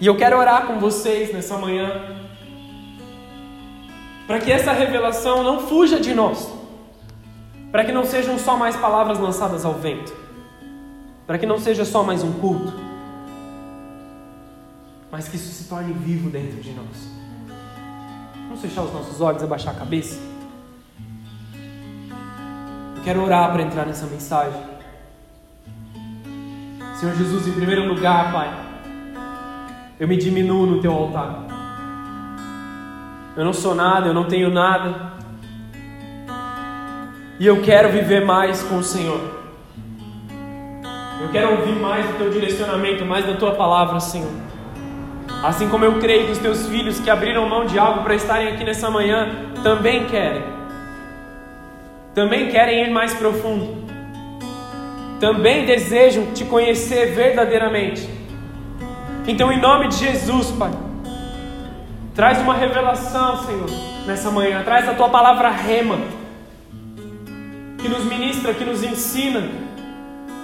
E eu quero orar com vocês nessa manhã, para que essa revelação não fuja de nós, para que não sejam só mais palavras lançadas ao vento, para que não seja só mais um culto, mas que isso se torne vivo dentro de nós. Vamos fechar os nossos olhos e abaixar a cabeça? Eu quero orar para entrar nessa mensagem. Senhor Jesus, em primeiro lugar, Pai, eu me diminuo no teu altar. Eu não sou nada, eu não tenho nada. E eu quero viver mais com o Senhor. Eu quero ouvir mais do teu direcionamento, mais da tua palavra, Senhor. Assim como eu creio que os teus filhos que abriram mão de algo para estarem aqui nessa manhã também querem. Também querem ir mais profundo. Também desejam te conhecer verdadeiramente. Então, em nome de Jesus, Pai, traz uma revelação, Senhor, nessa manhã. Traz a tua palavra rema, que nos ministra, que nos ensina,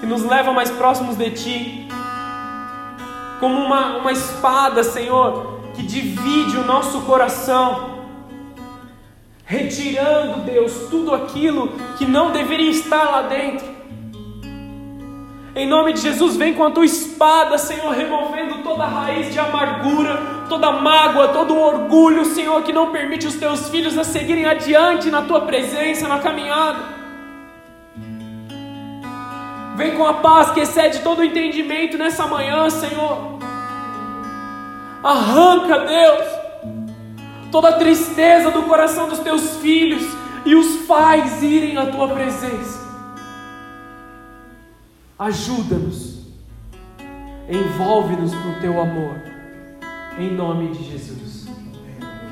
que nos leva mais próximos de Ti como uma, uma espada, Senhor, que divide o nosso coração, retirando, Deus, tudo aquilo que não deveria estar lá dentro. Em nome de Jesus, vem com a tua espada, Senhor, removendo toda raiz de amargura, toda mágoa, todo orgulho, Senhor, que não permite os teus filhos a seguirem adiante na tua presença, na caminhada. Vem com a paz que excede todo o entendimento nessa manhã, Senhor. Arranca, Deus, toda a tristeza do coração dos teus filhos e os faz irem à tua presença. Ajuda-nos, envolve-nos com o teu amor, em nome de Jesus.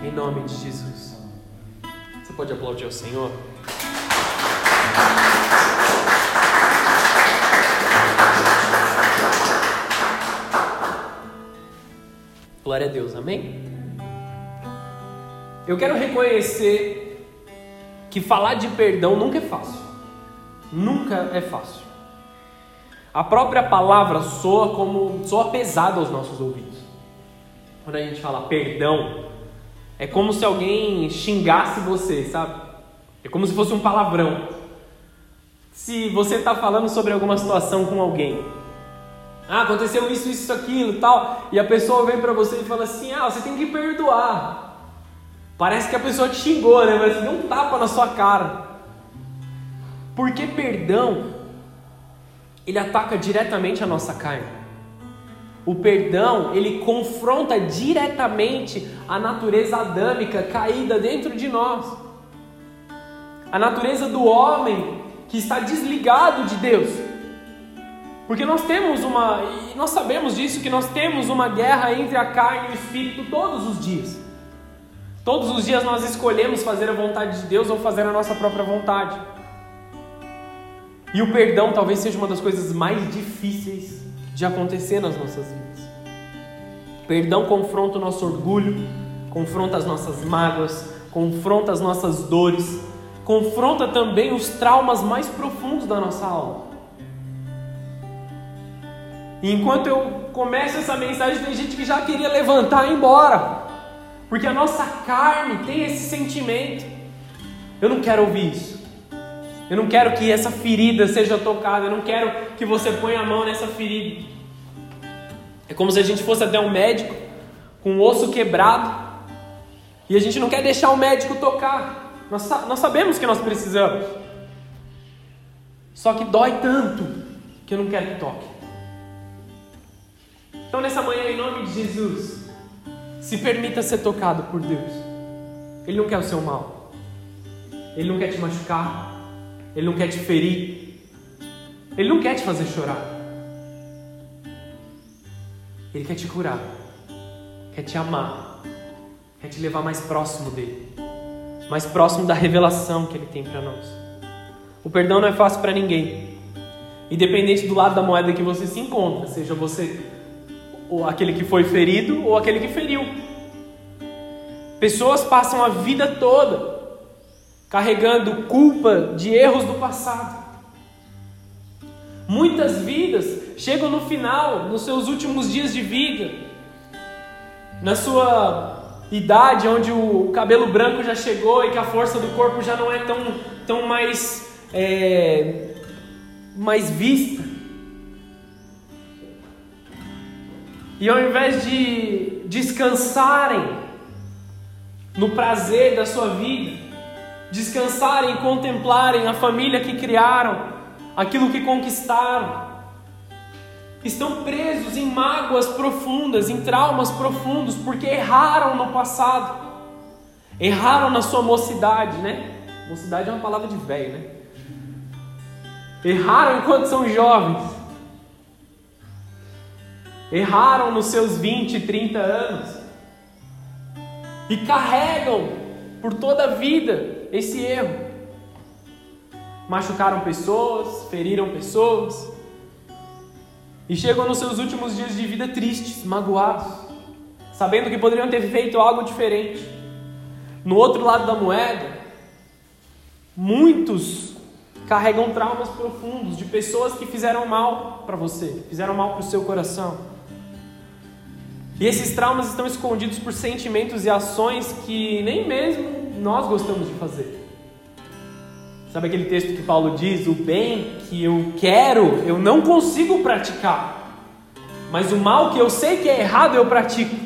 Em nome de Jesus. Você pode aplaudir ao Senhor? Glória a Deus, amém? Eu quero reconhecer que falar de perdão nunca é fácil. Nunca é fácil. A própria palavra soa como soa pesada aos nossos ouvidos. Quando a gente fala perdão, é como se alguém xingasse você, sabe? É como se fosse um palavrão. Se você está falando sobre alguma situação com alguém ah, aconteceu isso, isso, aquilo, tal. E a pessoa vem para você e fala assim: "Ah, você tem que perdoar". Parece que a pessoa te xingou, né? Mas um tapa na sua cara. Porque perdão ele ataca diretamente a nossa carne. O perdão, ele confronta diretamente a natureza adâmica caída dentro de nós. A natureza do homem que está desligado de Deus. Porque nós temos uma, e nós sabemos disso, que nós temos uma guerra entre a carne e o espírito todos os dias. Todos os dias nós escolhemos fazer a vontade de Deus ou fazer a nossa própria vontade. E o perdão talvez seja uma das coisas mais difíceis de acontecer nas nossas vidas. Perdão confronta o nosso orgulho, confronta as nossas mágoas, confronta as nossas dores, confronta também os traumas mais profundos da nossa alma. E enquanto eu começo essa mensagem, tem gente que já queria levantar e ir embora. Porque a nossa carne tem esse sentimento. Eu não quero ouvir isso. Eu não quero que essa ferida seja tocada. Eu não quero que você ponha a mão nessa ferida. É como se a gente fosse até um médico com o osso quebrado e a gente não quer deixar o médico tocar. Nós, nós sabemos que nós precisamos. Só que dói tanto que eu não quero que toque. Então, nessa manhã, em nome de Jesus, se permita ser tocado por Deus. Ele não quer o seu mal, ele não quer te machucar, ele não quer te ferir, ele não quer te fazer chorar. Ele quer te curar, quer te amar, quer te levar mais próximo dele, mais próximo da revelação que ele tem para nós. O perdão não é fácil para ninguém, independente do lado da moeda que você se encontra, seja você ou aquele que foi ferido ou aquele que feriu. Pessoas passam a vida toda carregando culpa de erros do passado. Muitas vidas chegam no final, nos seus últimos dias de vida, na sua idade, onde o cabelo branco já chegou e que a força do corpo já não é tão, tão mais, é, mais vista. E ao invés de descansarem no prazer da sua vida, descansarem contemplarem a família que criaram, aquilo que conquistaram, estão presos em mágoas profundas, em traumas profundos, porque erraram no passado, erraram na sua mocidade, né? Mocidade é uma palavra de velho, né? Erraram enquanto são jovens, erraram nos seus 20, 30 anos, e carregam por toda a vida esse erro. Machucaram pessoas, feriram pessoas, e chegam nos seus últimos dias de vida tristes, magoados, sabendo que poderiam ter feito algo diferente. No outro lado da moeda, muitos carregam traumas profundos de pessoas que fizeram mal para você, fizeram mal para o seu coração. E esses traumas estão escondidos por sentimentos e ações que nem mesmo nós gostamos de fazer. Sabe aquele texto que Paulo diz: O bem que eu quero, eu não consigo praticar, mas o mal que eu sei que é errado, eu pratico.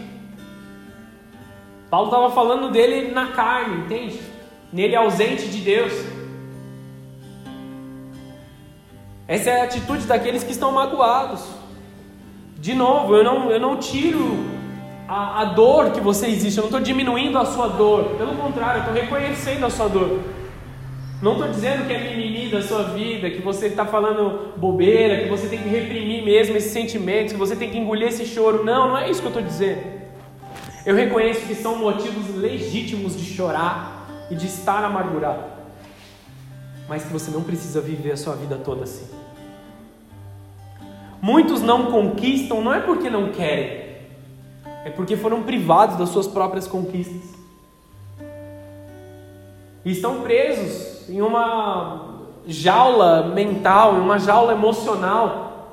Paulo estava falando dele na carne, entende? Nele ausente de Deus. Essa é a atitude daqueles que estão magoados. De novo, eu não, eu não tiro a, a dor que você existe, eu não estou diminuindo a sua dor. Pelo contrário, eu estou reconhecendo a sua dor. Não estou dizendo que é mimimi da sua vida, que você está falando bobeira, que você tem que reprimir mesmo esses sentimentos, que você tem que engolir esse choro. Não, não é isso que eu estou dizendo. Eu reconheço que são motivos legítimos de chorar e de estar amargurado, mas que você não precisa viver a sua vida toda assim. Muitos não conquistam não é porque não querem, é porque foram privados das suas próprias conquistas. E estão presos em uma jaula mental, em uma jaula emocional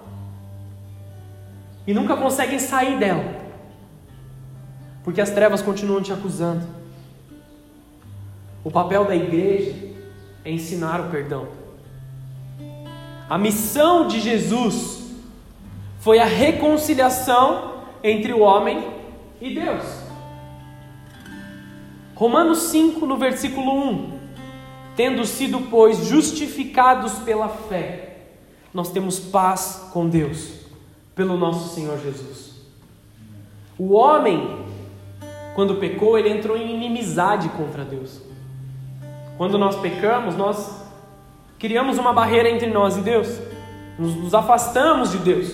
e nunca conseguem sair dela, porque as trevas continuam te acusando. O papel da igreja é ensinar o perdão. A missão de Jesus foi a reconciliação entre o homem e Deus. Romanos 5, no versículo 1. Tendo sido, pois, justificados pela fé, nós temos paz com Deus, pelo nosso Senhor Jesus. O homem, quando pecou, ele entrou em inimizade contra Deus. Quando nós pecamos, nós criamos uma barreira entre nós e Deus, nos, nos afastamos de Deus.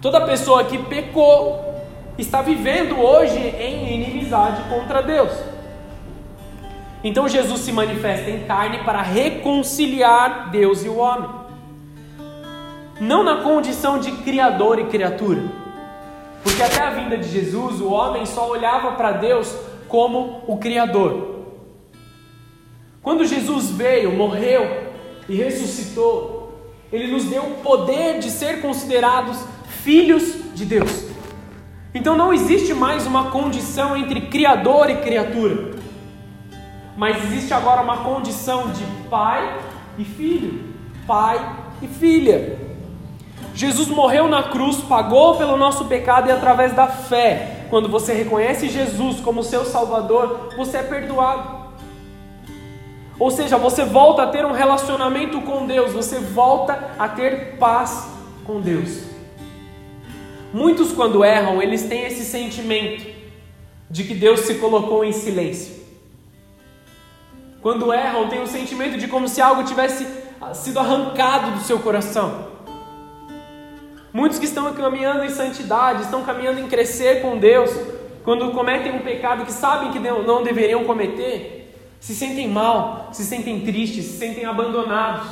Toda pessoa que pecou está vivendo hoje em inimizade contra Deus. Então Jesus se manifesta em carne para reconciliar Deus e o homem. Não na condição de criador e criatura. Porque até a vinda de Jesus, o homem só olhava para Deus como o criador. Quando Jesus veio, morreu e ressuscitou, ele nos deu o poder de ser considerados filhos de Deus. Então não existe mais uma condição entre criador e criatura mas existe agora uma condição de pai e filho, pai e filha. Jesus morreu na cruz, pagou pelo nosso pecado e através da fé, quando você reconhece Jesus como seu Salvador, você é perdoado. Ou seja, você volta a ter um relacionamento com Deus, você volta a ter paz com Deus. Muitos, quando erram, eles têm esse sentimento de que Deus se colocou em silêncio. Quando erram, tem o um sentimento de como se algo tivesse ah, sido arrancado do seu coração. Muitos que estão caminhando em santidade, estão caminhando em crescer com Deus, quando cometem um pecado que sabem que não deveriam cometer, se sentem mal, se sentem tristes, se sentem abandonados,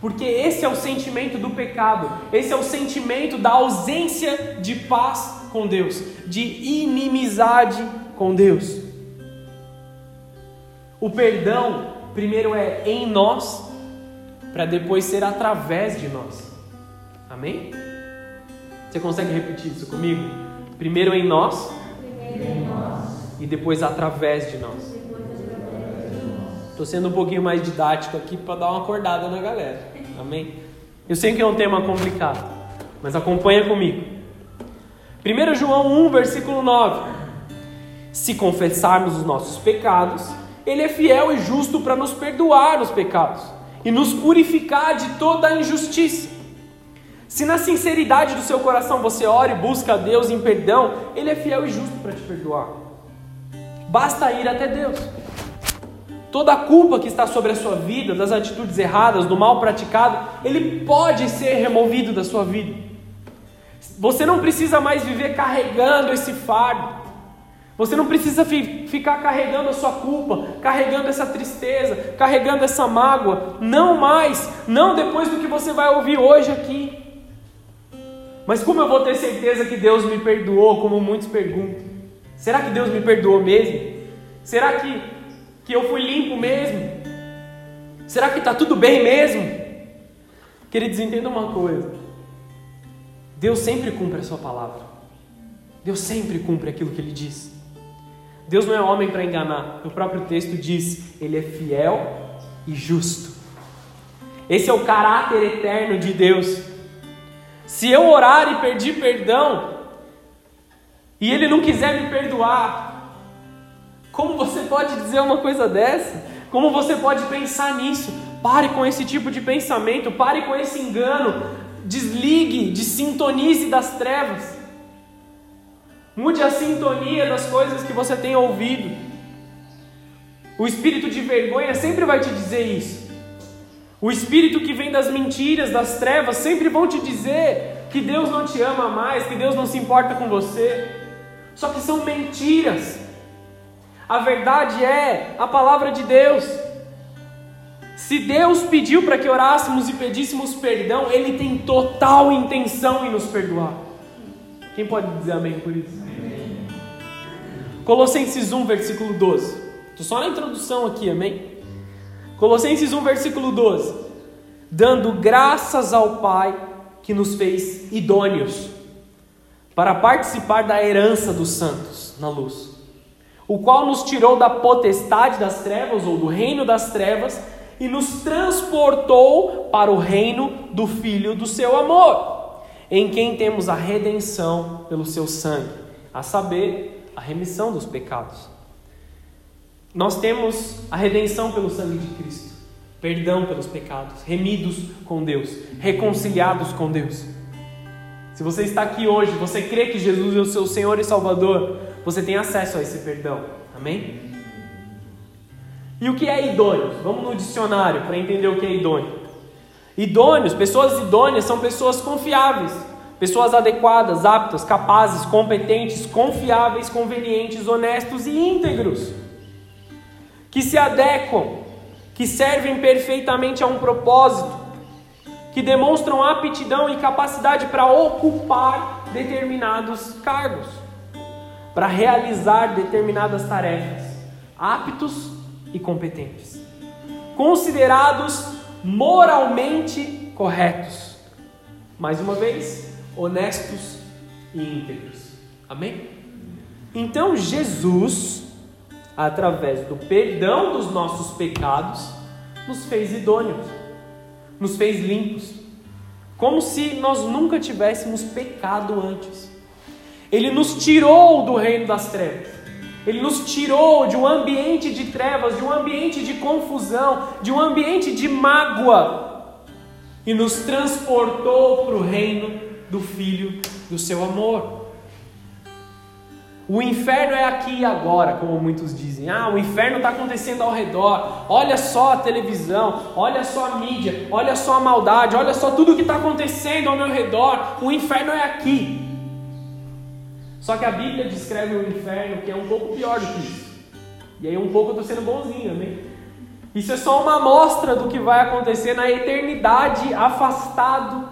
porque esse é o sentimento do pecado, esse é o sentimento da ausência de paz com Deus, de inimizade com Deus. O perdão, primeiro é em nós, para depois ser através de nós. Amém? Você consegue repetir isso comigo? Primeiro em nós, e depois através de nós. Estou sendo um pouquinho mais didático aqui para dar uma acordada na galera. Amém? Eu sei que é um tema complicado, mas acompanha comigo. 1 João 1, versículo 9. Se confessarmos os nossos pecados, Ele é fiel e justo para nos perdoar os pecados e nos purificar de toda a injustiça. Se na sinceridade do seu coração você ora e busca a Deus em perdão, Ele é fiel e justo para te perdoar. Basta ir até Deus. Toda a culpa que está sobre a sua vida, das atitudes erradas, do mal praticado, ele pode ser removido da sua vida. Você não precisa mais viver carregando esse fardo. Você não precisa fi ficar carregando a sua culpa, carregando essa tristeza, carregando essa mágoa. Não mais, não depois do que você vai ouvir hoje aqui. Mas como eu vou ter certeza que Deus me perdoou, como muitos perguntam? Será que Deus me perdoou mesmo? Será que, que eu fui limpo mesmo? Será que está tudo bem mesmo? Queridos, entenda uma coisa: Deus sempre cumpre a sua palavra, Deus sempre cumpre aquilo que Ele diz. Deus não é homem para enganar. O próprio texto diz: Ele é fiel e justo. Esse é o caráter eterno de Deus. Se eu orar e pedir perdão, e Ele não quiser me perdoar, como você pode dizer uma coisa dessa? Como você pode pensar nisso? Pare com esse tipo de pensamento, pare com esse engano, desligue, desintonize das trevas. Mude a sintonia das coisas que você tem ouvido. O espírito de vergonha sempre vai te dizer isso. O espírito que vem das mentiras, das trevas, sempre vão te dizer que Deus não te ama mais, que Deus não se importa com você. Só que são mentiras. A verdade é a palavra de Deus. Se Deus pediu para que orássemos e pedíssemos perdão, Ele tem total intenção em nos perdoar. Quem pode dizer amém por isso? Colossenses 1, versículo 12. Estou só na introdução aqui, amém? Colossenses 1, versículo 12. Dando graças ao Pai que nos fez idôneos para participar da herança dos santos na luz, o qual nos tirou da potestade das trevas ou do reino das trevas e nos transportou para o reino do Filho do seu amor, em quem temos a redenção pelo seu sangue, a saber, a remissão dos pecados. Nós temos a redenção pelo sangue de Cristo, perdão pelos pecados, remidos com Deus, reconciliados com Deus. Se você está aqui hoje, você crê que Jesus é o seu Senhor e Salvador, você tem acesso a esse perdão. Amém? E o que é idôneo? Vamos no dicionário para entender o que é idôneo. Idôneos, pessoas idôneas são pessoas confiáveis, Pessoas adequadas, aptas, capazes, competentes, confiáveis, convenientes, honestos e íntegros. Que se adequam, que servem perfeitamente a um propósito, que demonstram aptidão e capacidade para ocupar determinados cargos, para realizar determinadas tarefas, aptos e competentes, considerados moralmente corretos. Mais uma vez, honestos e íntegros. Amém? Então Jesus, através do perdão dos nossos pecados, nos fez idôneos, nos fez limpos, como se nós nunca tivéssemos pecado antes. Ele nos tirou do reino das trevas. Ele nos tirou de um ambiente de trevas, de um ambiente de confusão, de um ambiente de mágoa e nos transportou para o reino do Filho do seu amor. O inferno é aqui e agora, como muitos dizem. Ah, o inferno está acontecendo ao redor. Olha só a televisão, olha só a mídia, olha só a maldade, olha só tudo que está acontecendo ao meu redor. O inferno é aqui. Só que a Bíblia descreve o inferno que é um pouco pior do que isso. E aí um pouco eu estou sendo bonzinho, amém? Isso é só uma amostra do que vai acontecer na eternidade afastado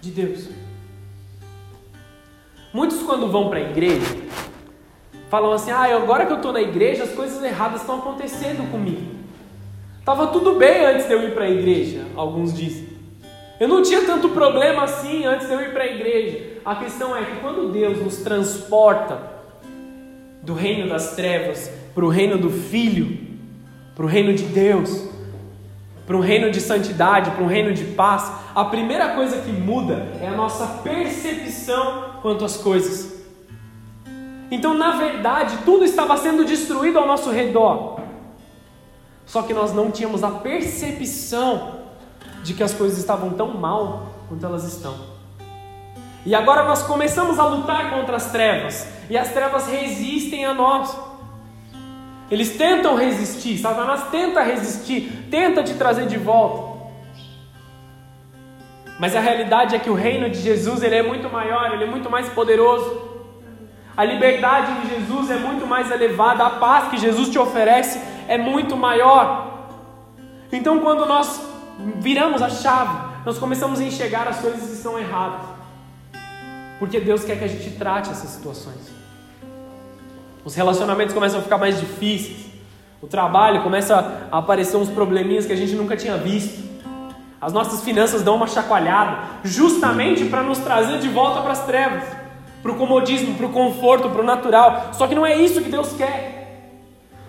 de Deus. Muitos, quando vão para a igreja, falam assim: ah, agora que eu estou na igreja, as coisas erradas estão acontecendo comigo. Tava tudo bem antes de eu ir para a igreja, alguns dizem. Eu não tinha tanto problema assim antes de eu ir para a igreja. A questão é que quando Deus nos transporta, do reino das trevas para o reino do Filho, para o reino de Deus, para um reino de santidade, para um reino de paz, a primeira coisa que muda é a nossa percepção quanto às coisas. Então, na verdade, tudo estava sendo destruído ao nosso redor. Só que nós não tínhamos a percepção de que as coisas estavam tão mal quanto elas estão. E agora nós começamos a lutar contra as trevas, e as trevas resistem a nós. Eles tentam resistir, Satanás tenta resistir, tenta te trazer de volta. Mas a realidade é que o reino de Jesus ele é muito maior, ele é muito mais poderoso. A liberdade de Jesus é muito mais elevada, a paz que Jesus te oferece é muito maior. Então, quando nós viramos a chave, nós começamos a enxergar as coisas que estão erradas, porque Deus quer que a gente trate essas situações. Os relacionamentos começam a ficar mais difíceis, o trabalho começa a aparecer uns probleminhas que a gente nunca tinha visto. As nossas finanças dão uma chacoalhada, justamente para nos trazer de volta para as trevas para o comodismo, para o conforto, para o natural. Só que não é isso que Deus quer.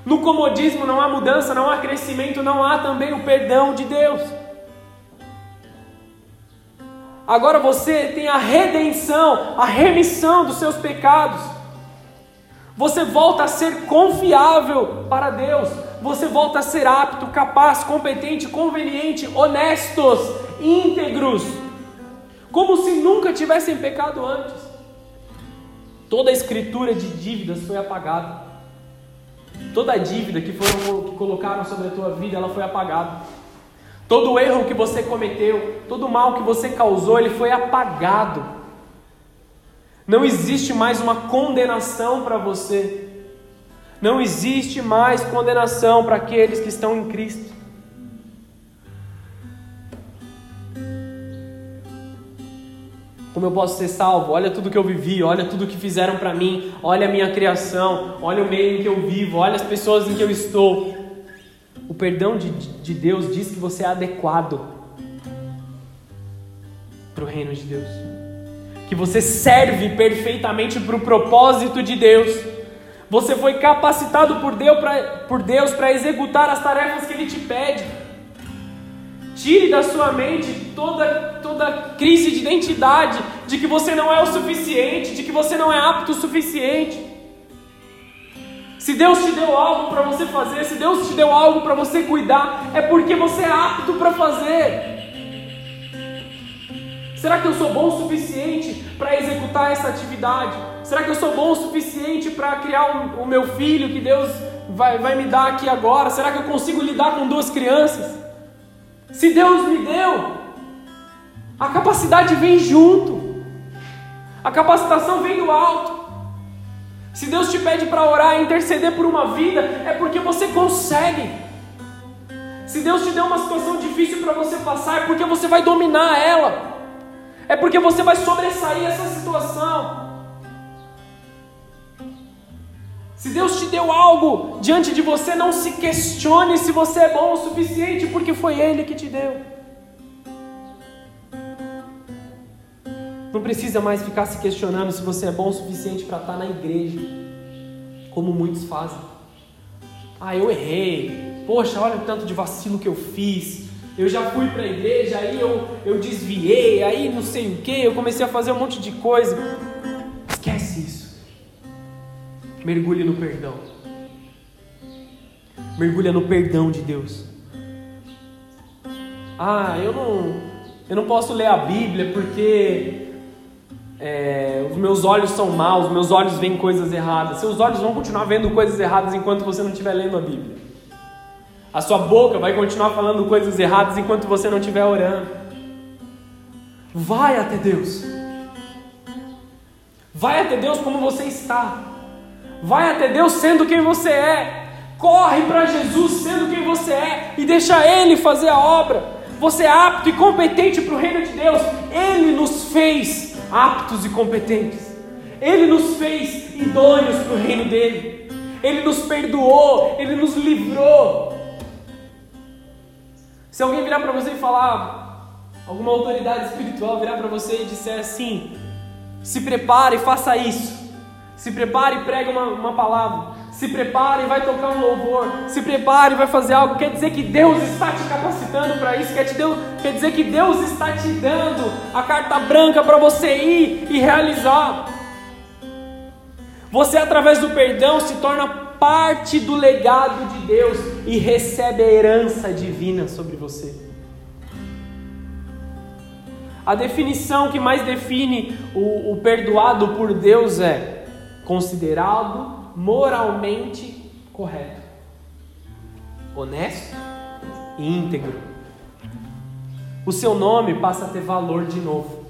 No comodismo não há mudança, não há crescimento, não há também o perdão de Deus. Agora você tem a redenção, a remissão dos seus pecados. Você volta a ser confiável para Deus. Você volta a ser apto, capaz, competente, conveniente, honestos, íntegros. Como se nunca tivessem pecado antes. Toda a escritura de dívidas foi apagada. Toda a dívida que, foram, que colocaram sobre a tua vida, ela foi apagada. Todo erro que você cometeu, todo mal que você causou, ele foi apagado. Não existe mais uma condenação para você. Não existe mais condenação para aqueles que estão em Cristo. Como eu posso ser salvo? Olha tudo que eu vivi, olha tudo que fizeram para mim, olha a minha criação, olha o meio em que eu vivo, olha as pessoas em que eu estou. O perdão de, de Deus diz que você é adequado para o reino de Deus, que você serve perfeitamente para o propósito de Deus. Você foi capacitado por Deus para executar as tarefas que Ele te pede. Tire da sua mente toda, toda crise de identidade, de que você não é o suficiente, de que você não é apto o suficiente. Se Deus te deu algo para você fazer, se Deus te deu algo para você cuidar, é porque você é apto para fazer. Será que eu sou bom o suficiente para executar essa atividade? Será que eu sou bom o suficiente para criar o, o meu filho que Deus vai, vai me dar aqui agora? Será que eu consigo lidar com duas crianças? Se Deus me deu, a capacidade vem junto, a capacitação vem do alto. Se Deus te pede para orar e interceder por uma vida, é porque você consegue. Se Deus te deu uma situação difícil para você passar, é porque você vai dominar ela, é porque você vai sobressair essa situação. Se Deus te deu algo diante de você, não se questione se você é bom o suficiente, porque foi Ele que te deu. Não precisa mais ficar se questionando se você é bom o suficiente para estar na igreja, como muitos fazem. Ah, eu errei. Poxa, olha o tanto de vacilo que eu fiz. Eu já fui para a igreja, aí eu, eu desviei, aí não sei o que, eu comecei a fazer um monte de coisa. Esquece isso. Mergulhe no perdão. Mergulha no perdão de Deus. Ah, eu não, eu não posso ler a Bíblia porque é, os meus olhos são maus, meus olhos veem coisas erradas. Seus olhos vão continuar vendo coisas erradas enquanto você não estiver lendo a Bíblia. A sua boca vai continuar falando coisas erradas enquanto você não estiver orando. Vai até Deus. Vai até Deus como você está. Vai até Deus sendo quem você é. Corre para Jesus sendo quem você é e deixa Ele fazer a obra. Você é apto e competente para o reino de Deus. Ele nos fez aptos e competentes. Ele nos fez idôneos para o reino dele. Ele nos perdoou, ele nos livrou. Se alguém virar para você e falar, alguma autoridade espiritual virar para você e disser assim: se prepare e faça isso. Se prepare e prega uma, uma palavra. Se prepare e vai tocar um louvor. Se prepare e vai fazer algo. Quer dizer que Deus está te capacitando para isso. Quer, te deu, quer dizer que Deus está te dando a carta branca para você ir e realizar. Você, através do perdão, se torna parte do legado de Deus e recebe a herança divina sobre você. A definição que mais define o, o perdoado por Deus é considerado moralmente correto, honesto e íntegro. O seu nome passa a ter valor de novo.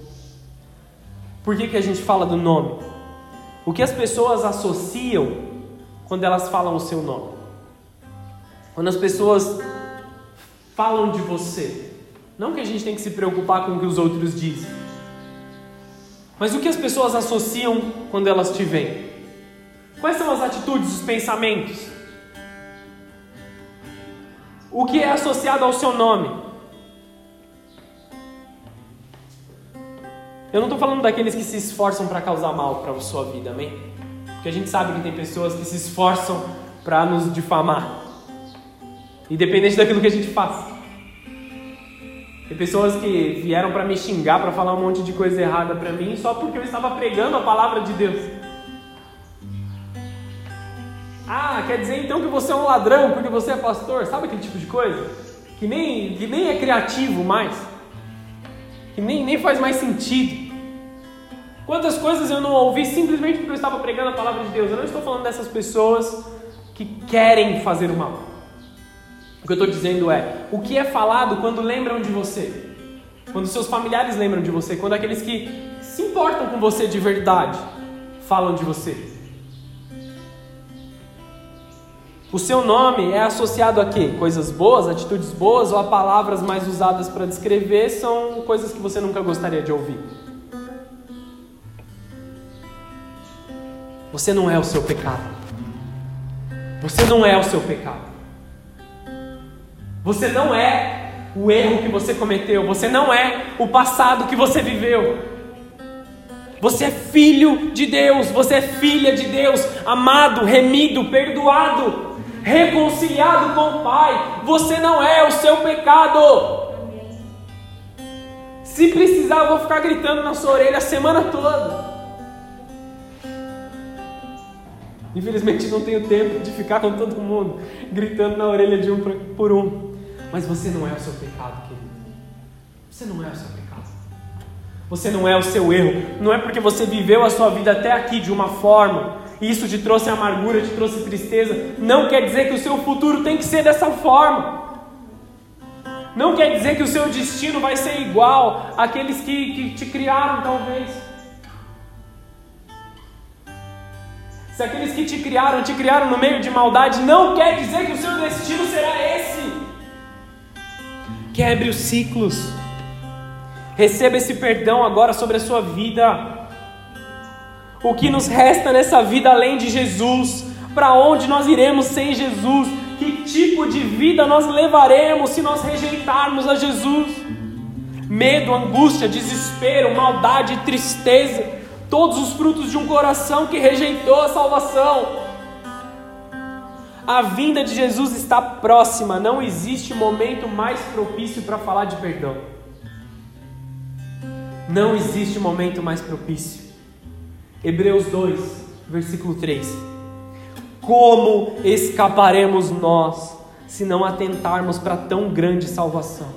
Por que, que a gente fala do nome? O que as pessoas associam quando elas falam o seu nome? Quando as pessoas falam de você, não que a gente tem que se preocupar com o que os outros dizem, mas o que as pessoas associam quando elas te veem? Quais são as atitudes, os pensamentos? O que é associado ao seu nome? Eu não estou falando daqueles que se esforçam para causar mal para a sua vida, amém? Porque a gente sabe que tem pessoas que se esforçam para nos difamar, independente daquilo que a gente faz. Tem pessoas que vieram para me xingar, para falar um monte de coisa errada para mim, só porque eu estava pregando a palavra de Deus. Ah, quer dizer então que você é um ladrão porque você é pastor? Sabe aquele tipo de coisa? Que nem, que nem é criativo mais que nem, nem faz mais sentido. Quantas coisas eu não ouvi simplesmente porque eu estava pregando a palavra de Deus? Eu não estou falando dessas pessoas que querem fazer o mal. O que eu estou dizendo é: o que é falado quando lembram de você? Quando seus familiares lembram de você? Quando aqueles que se importam com você de verdade falam de você? O seu nome é associado a quê? Coisas boas, atitudes boas ou a palavras mais usadas para descrever são coisas que você nunca gostaria de ouvir? Você não é o seu pecado. Você não é o seu pecado. Você não é o erro que você cometeu. Você não é o passado que você viveu. Você é filho de Deus. Você é filha de Deus. Amado, remido, perdoado reconciliado com o Pai. Você não é o seu pecado. Se precisar, eu vou ficar gritando na sua orelha a semana toda. Infelizmente não tenho tempo de ficar com todo mundo gritando na orelha de um por um. Mas você não é o seu pecado, querido. Você não é o seu pecado. Você não é o seu erro. Não é porque você viveu a sua vida até aqui de uma forma isso te trouxe amargura, te trouxe tristeza, não quer dizer que o seu futuro tem que ser dessa forma. Não quer dizer que o seu destino vai ser igual àqueles que, que te criaram, talvez. Se aqueles que te criaram, te criaram no meio de maldade, não quer dizer que o seu destino será esse. Quebre os ciclos. Receba esse perdão agora sobre a sua vida. O que nos resta nessa vida além de Jesus? Para onde nós iremos sem Jesus? Que tipo de vida nós levaremos se nós rejeitarmos a Jesus? Medo, angústia, desespero, maldade tristeza, todos os frutos de um coração que rejeitou a salvação. A vinda de Jesus está próxima, não existe momento mais propício para falar de perdão. Não existe momento mais propício. Hebreus 2, versículo 3. Como escaparemos nós se não atentarmos para tão grande salvação,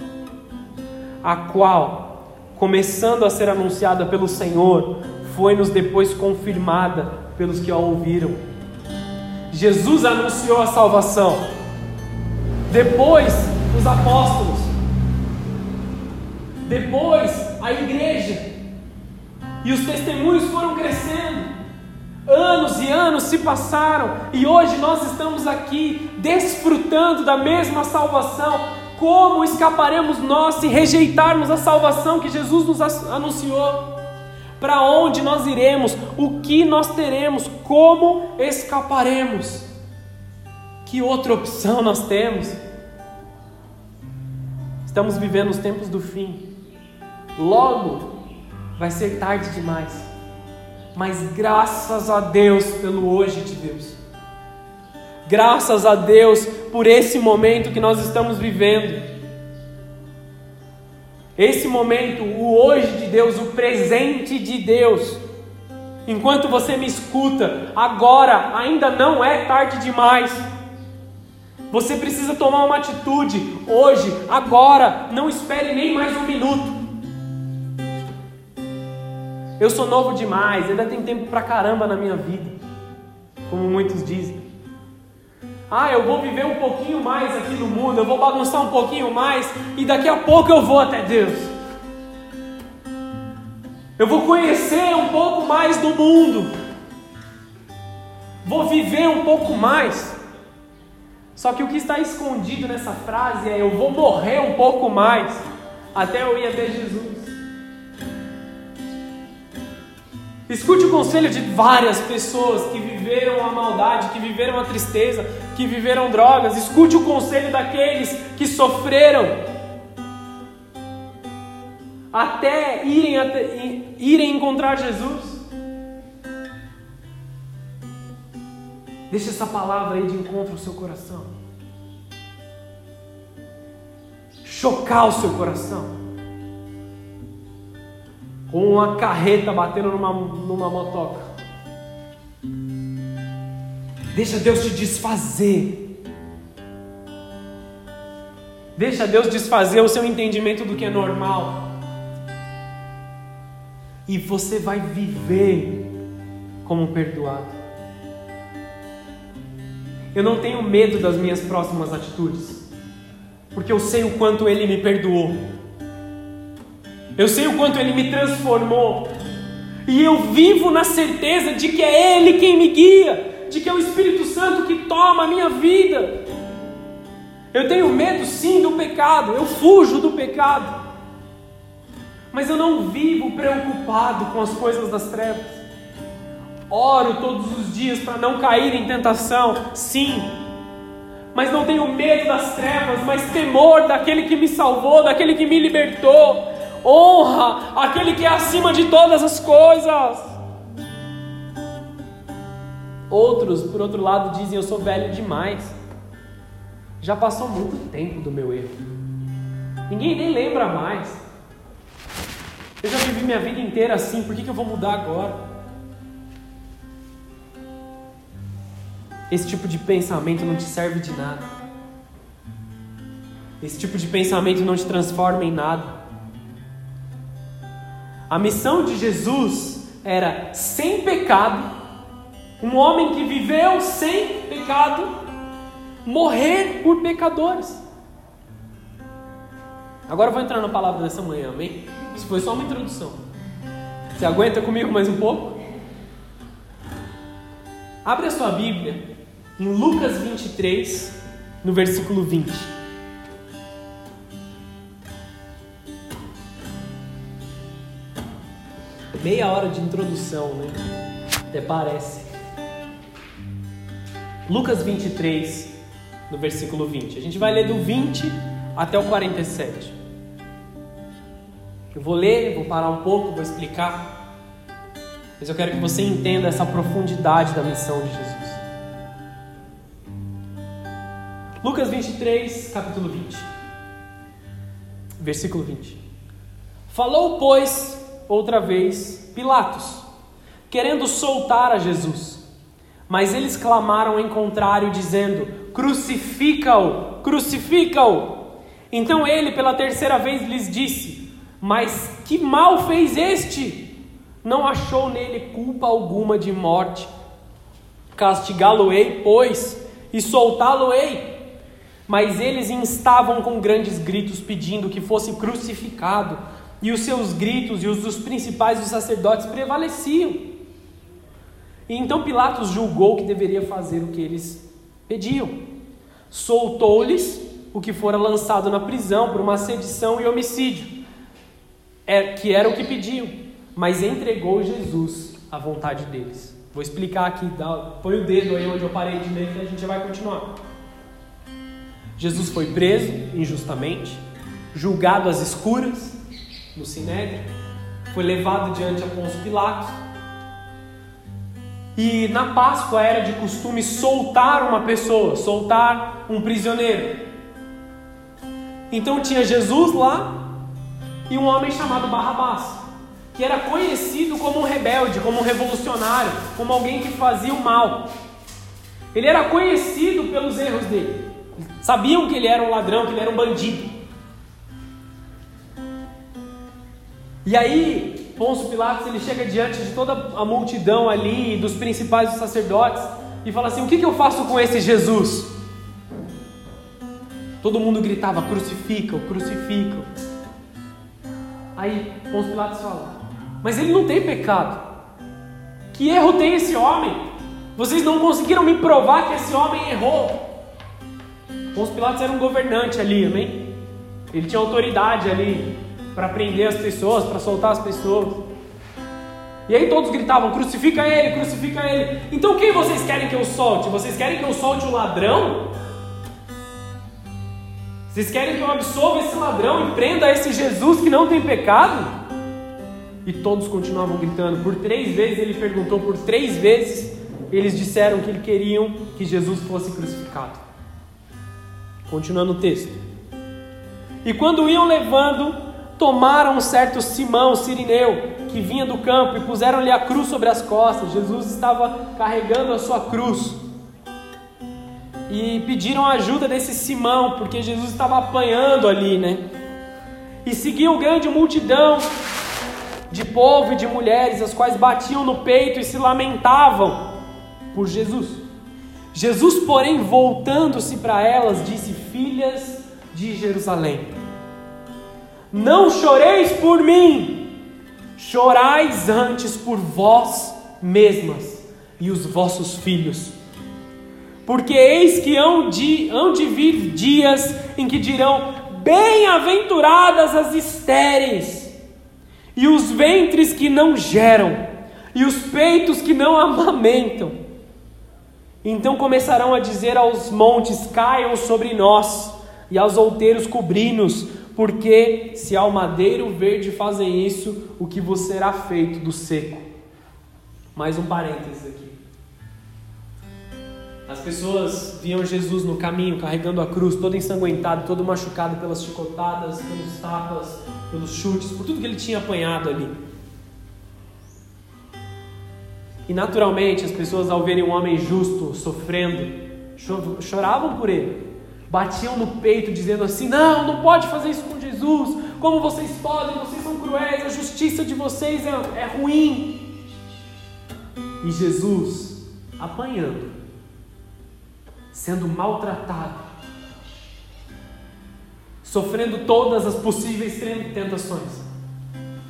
a qual, começando a ser anunciada pelo Senhor, foi-nos depois confirmada pelos que a ouviram. Jesus anunciou a salvação, depois os apóstolos, depois a igreja, e os testemunhos foram crescendo. Anos e anos se passaram e hoje nós estamos aqui desfrutando da mesma salvação. Como escaparemos nós se rejeitarmos a salvação que Jesus nos anunciou? Para onde nós iremos? O que nós teremos? Como escaparemos? Que outra opção nós temos? Estamos vivendo os tempos do fim. Logo, vai ser tarde demais. Mas graças a Deus pelo hoje de Deus. Graças a Deus por esse momento que nós estamos vivendo. Esse momento, o hoje de Deus, o presente de Deus. Enquanto você me escuta, agora ainda não é tarde demais. Você precisa tomar uma atitude hoje, agora. Não espere nem mais um minuto. Eu sou novo demais, ainda tem tempo pra caramba na minha vida, como muitos dizem. Ah, eu vou viver um pouquinho mais aqui no mundo, eu vou bagunçar um pouquinho mais e daqui a pouco eu vou até Deus. Eu vou conhecer um pouco mais do mundo. Vou viver um pouco mais. Só que o que está escondido nessa frase é: eu vou morrer um pouco mais até eu ir até Jesus. Escute o conselho de várias pessoas que viveram a maldade, que viveram a tristeza, que viveram drogas. Escute o conselho daqueles que sofreram até irem, até, irem encontrar Jesus. Deixa essa palavra aí de encontro ao seu coração. Chocar o seu coração. Com uma carreta batendo numa, numa motoca. Deixa Deus te desfazer. Deixa Deus desfazer o seu entendimento do que é normal. E você vai viver como perdoado. Eu não tenho medo das minhas próximas atitudes, porque eu sei o quanto Ele me perdoou, eu sei o quanto Ele me transformou, e eu vivo na certeza de que é Ele quem me guia, de que é o Espírito Santo que toma a minha vida. Eu tenho medo sim do pecado, eu fujo do pecado, mas eu não vivo preocupado com as coisas das trevas. Oro todos os dias para não cair em tentação, sim. Mas não tenho medo das trevas, mas temor daquele que me salvou, daquele que me libertou. Honra aquele que é acima de todas as coisas. Outros, por outro lado, dizem: Eu sou velho demais. Já passou muito tempo do meu erro. Ninguém nem lembra mais. Eu já vivi minha vida inteira assim, por que, que eu vou mudar agora? Esse tipo de pensamento não te serve de nada. Esse tipo de pensamento não te transforma em nada. A missão de Jesus era sem pecado, um homem que viveu sem pecado, morrer por pecadores. Agora eu vou entrar na palavra dessa manhã, amém? Isso foi só uma introdução. Você aguenta comigo mais um pouco? Abre a sua Bíblia em Lucas 23, no versículo 20. Meia hora de introdução, né? Até parece. Lucas 23, no versículo 20. A gente vai ler do 20 até o 47. Eu vou ler, vou parar um pouco, vou explicar. Mas eu quero que você entenda essa profundidade da missão de Jesus. Lucas 23, capítulo 20, versículo 20. Falou, pois, outra vez Pilatos, querendo soltar a Jesus. Mas eles clamaram em contrário, dizendo: Crucifica-o, crucifica-o. Então ele, pela terceira vez, lhes disse: Mas que mal fez este? Não achou nele culpa alguma de morte. Castigá-lo-ei, pois, e soltá-lo-ei mas eles instavam com grandes gritos, pedindo que fosse crucificado, e os seus gritos e os dos principais dos sacerdotes prevaleciam. E então Pilatos julgou que deveria fazer o que eles pediam. Soltou-lhes o que fora lançado na prisão por uma sedição e homicídio, é, que era o que pediam, mas entregou Jesus à vontade deles. Vou explicar aqui, dá, põe o dedo aí onde eu parei de ler que a gente vai continuar. Jesus foi preso injustamente, julgado às escuras no Sinédrio, foi levado diante a Pôncio Pilatos. E na Páscoa era de costume soltar uma pessoa, soltar um prisioneiro. Então tinha Jesus lá e um homem chamado Barrabás, que era conhecido como um rebelde, como um revolucionário, como alguém que fazia o mal. Ele era conhecido pelos erros dele. Sabiam que ele era um ladrão, que ele era um bandido. E aí, Pôncio Pilatos ele chega diante de toda a multidão ali, dos principais sacerdotes, e fala assim: O que, que eu faço com esse Jesus? Todo mundo gritava: Crucificam, crucificam. Aí Pôncio Pilatos fala: Mas ele não tem pecado. Que erro tem esse homem? Vocês não conseguiram me provar que esse homem errou. Pôncio Pilatos era um governante ali, amém? Ele tinha autoridade ali para prender as pessoas, para soltar as pessoas. E aí todos gritavam: crucifica ele, crucifica ele. Então quem vocês querem que eu solte? Vocês querem que eu solte o ladrão? Vocês querem que eu absolva esse ladrão e prenda esse Jesus que não tem pecado? E todos continuavam gritando. Por três vezes ele perguntou, por três vezes eles disseram que queriam que Jesus fosse crucificado. Continuando o texto. E quando iam levando, tomaram um certo Simão, Sirineu, que vinha do campo, e puseram-lhe a cruz sobre as costas. Jesus estava carregando a sua cruz. E pediram a ajuda desse Simão, porque Jesus estava apanhando ali, né? E seguiam grande multidão de povo e de mulheres, as quais batiam no peito e se lamentavam por Jesus. Jesus, porém, voltando-se para elas, disse: Filhas de Jerusalém, não choreis por mim, chorais antes por vós mesmas e os vossos filhos. Porque eis que hão de, hão de vir dias em que dirão: Bem-aventuradas as estéreis, e os ventres que não geram, e os peitos que não amamentam então começarão a dizer aos montes: caiam sobre nós, e aos outeiros cobri-nos, porque se ao madeiro verde fazem isso, o que vos será feito do seco? Mais um parênteses aqui. As pessoas viam Jesus no caminho, carregando a cruz, todo ensanguentado, todo machucado pelas chicotadas, pelos tapas, pelos chutes, por tudo que ele tinha apanhado ali. E naturalmente as pessoas, ao verem um homem justo sofrendo, choravam por ele, batiam no peito, dizendo assim: Não, não pode fazer isso com Jesus, como vocês podem, vocês são cruéis, a justiça de vocês é, é ruim. E Jesus, apanhando, sendo maltratado, sofrendo todas as possíveis tentações,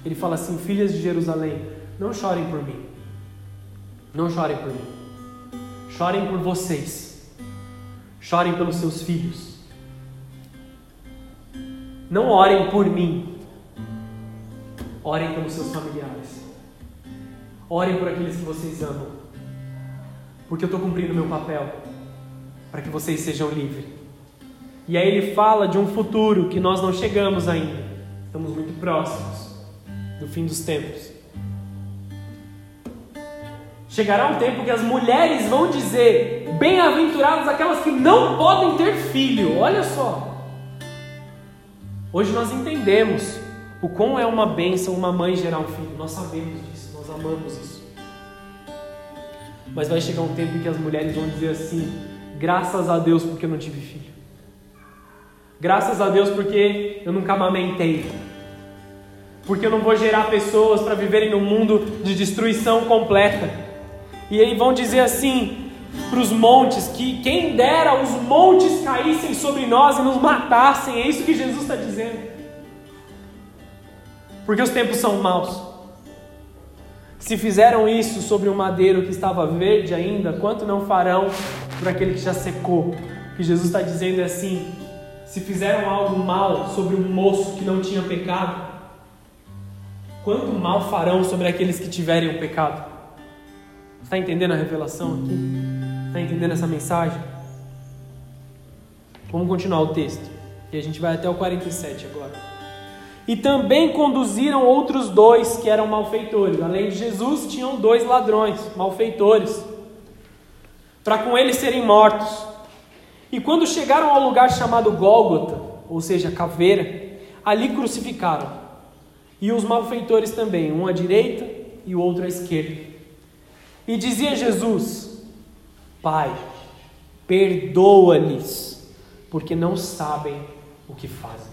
ele fala assim: Filhas de Jerusalém, não chorem por mim não chorem por mim. Chorem por vocês. Chorem pelos seus filhos. Não orem por mim. Orem pelos seus familiares. Orem por aqueles que vocês amam. Porque eu estou cumprindo meu papel para que vocês sejam livres. E aí ele fala de um futuro que nós não chegamos ainda. Estamos muito próximos do fim dos tempos. Chegará um tempo que as mulheres vão dizer: Bem-aventuradas aquelas que não podem ter filho. Olha só. Hoje nós entendemos o quão é uma bênção uma mãe gerar um filho. Nós sabemos disso, nós amamos isso. Mas vai chegar um tempo em que as mulheres vão dizer assim: Graças a Deus porque eu não tive filho. Graças a Deus porque eu nunca amamentei. Porque eu não vou gerar pessoas para viverem num mundo de destruição completa. E aí vão dizer assim para os montes: que quem dera os montes caíssem sobre nós e nos matassem. É isso que Jesus está dizendo. Porque os tempos são maus. Se fizeram isso sobre um madeiro que estava verde ainda, quanto não farão por aquele que já secou? O que Jesus está dizendo é assim: se fizeram algo mal sobre um moço que não tinha pecado, quanto mal farão sobre aqueles que tiverem o pecado? Está entendendo a revelação aqui? Está entendendo essa mensagem? Vamos continuar o texto. E a gente vai até o 47 agora. E também conduziram outros dois que eram malfeitores. Além de Jesus, tinham dois ladrões, malfeitores, para com eles serem mortos. E quando chegaram ao lugar chamado Gólgota, ou seja, caveira, ali crucificaram. E os malfeitores também, um à direita e o outro à esquerda. E dizia Jesus: Pai, perdoa-lhes, porque não sabem o que fazem.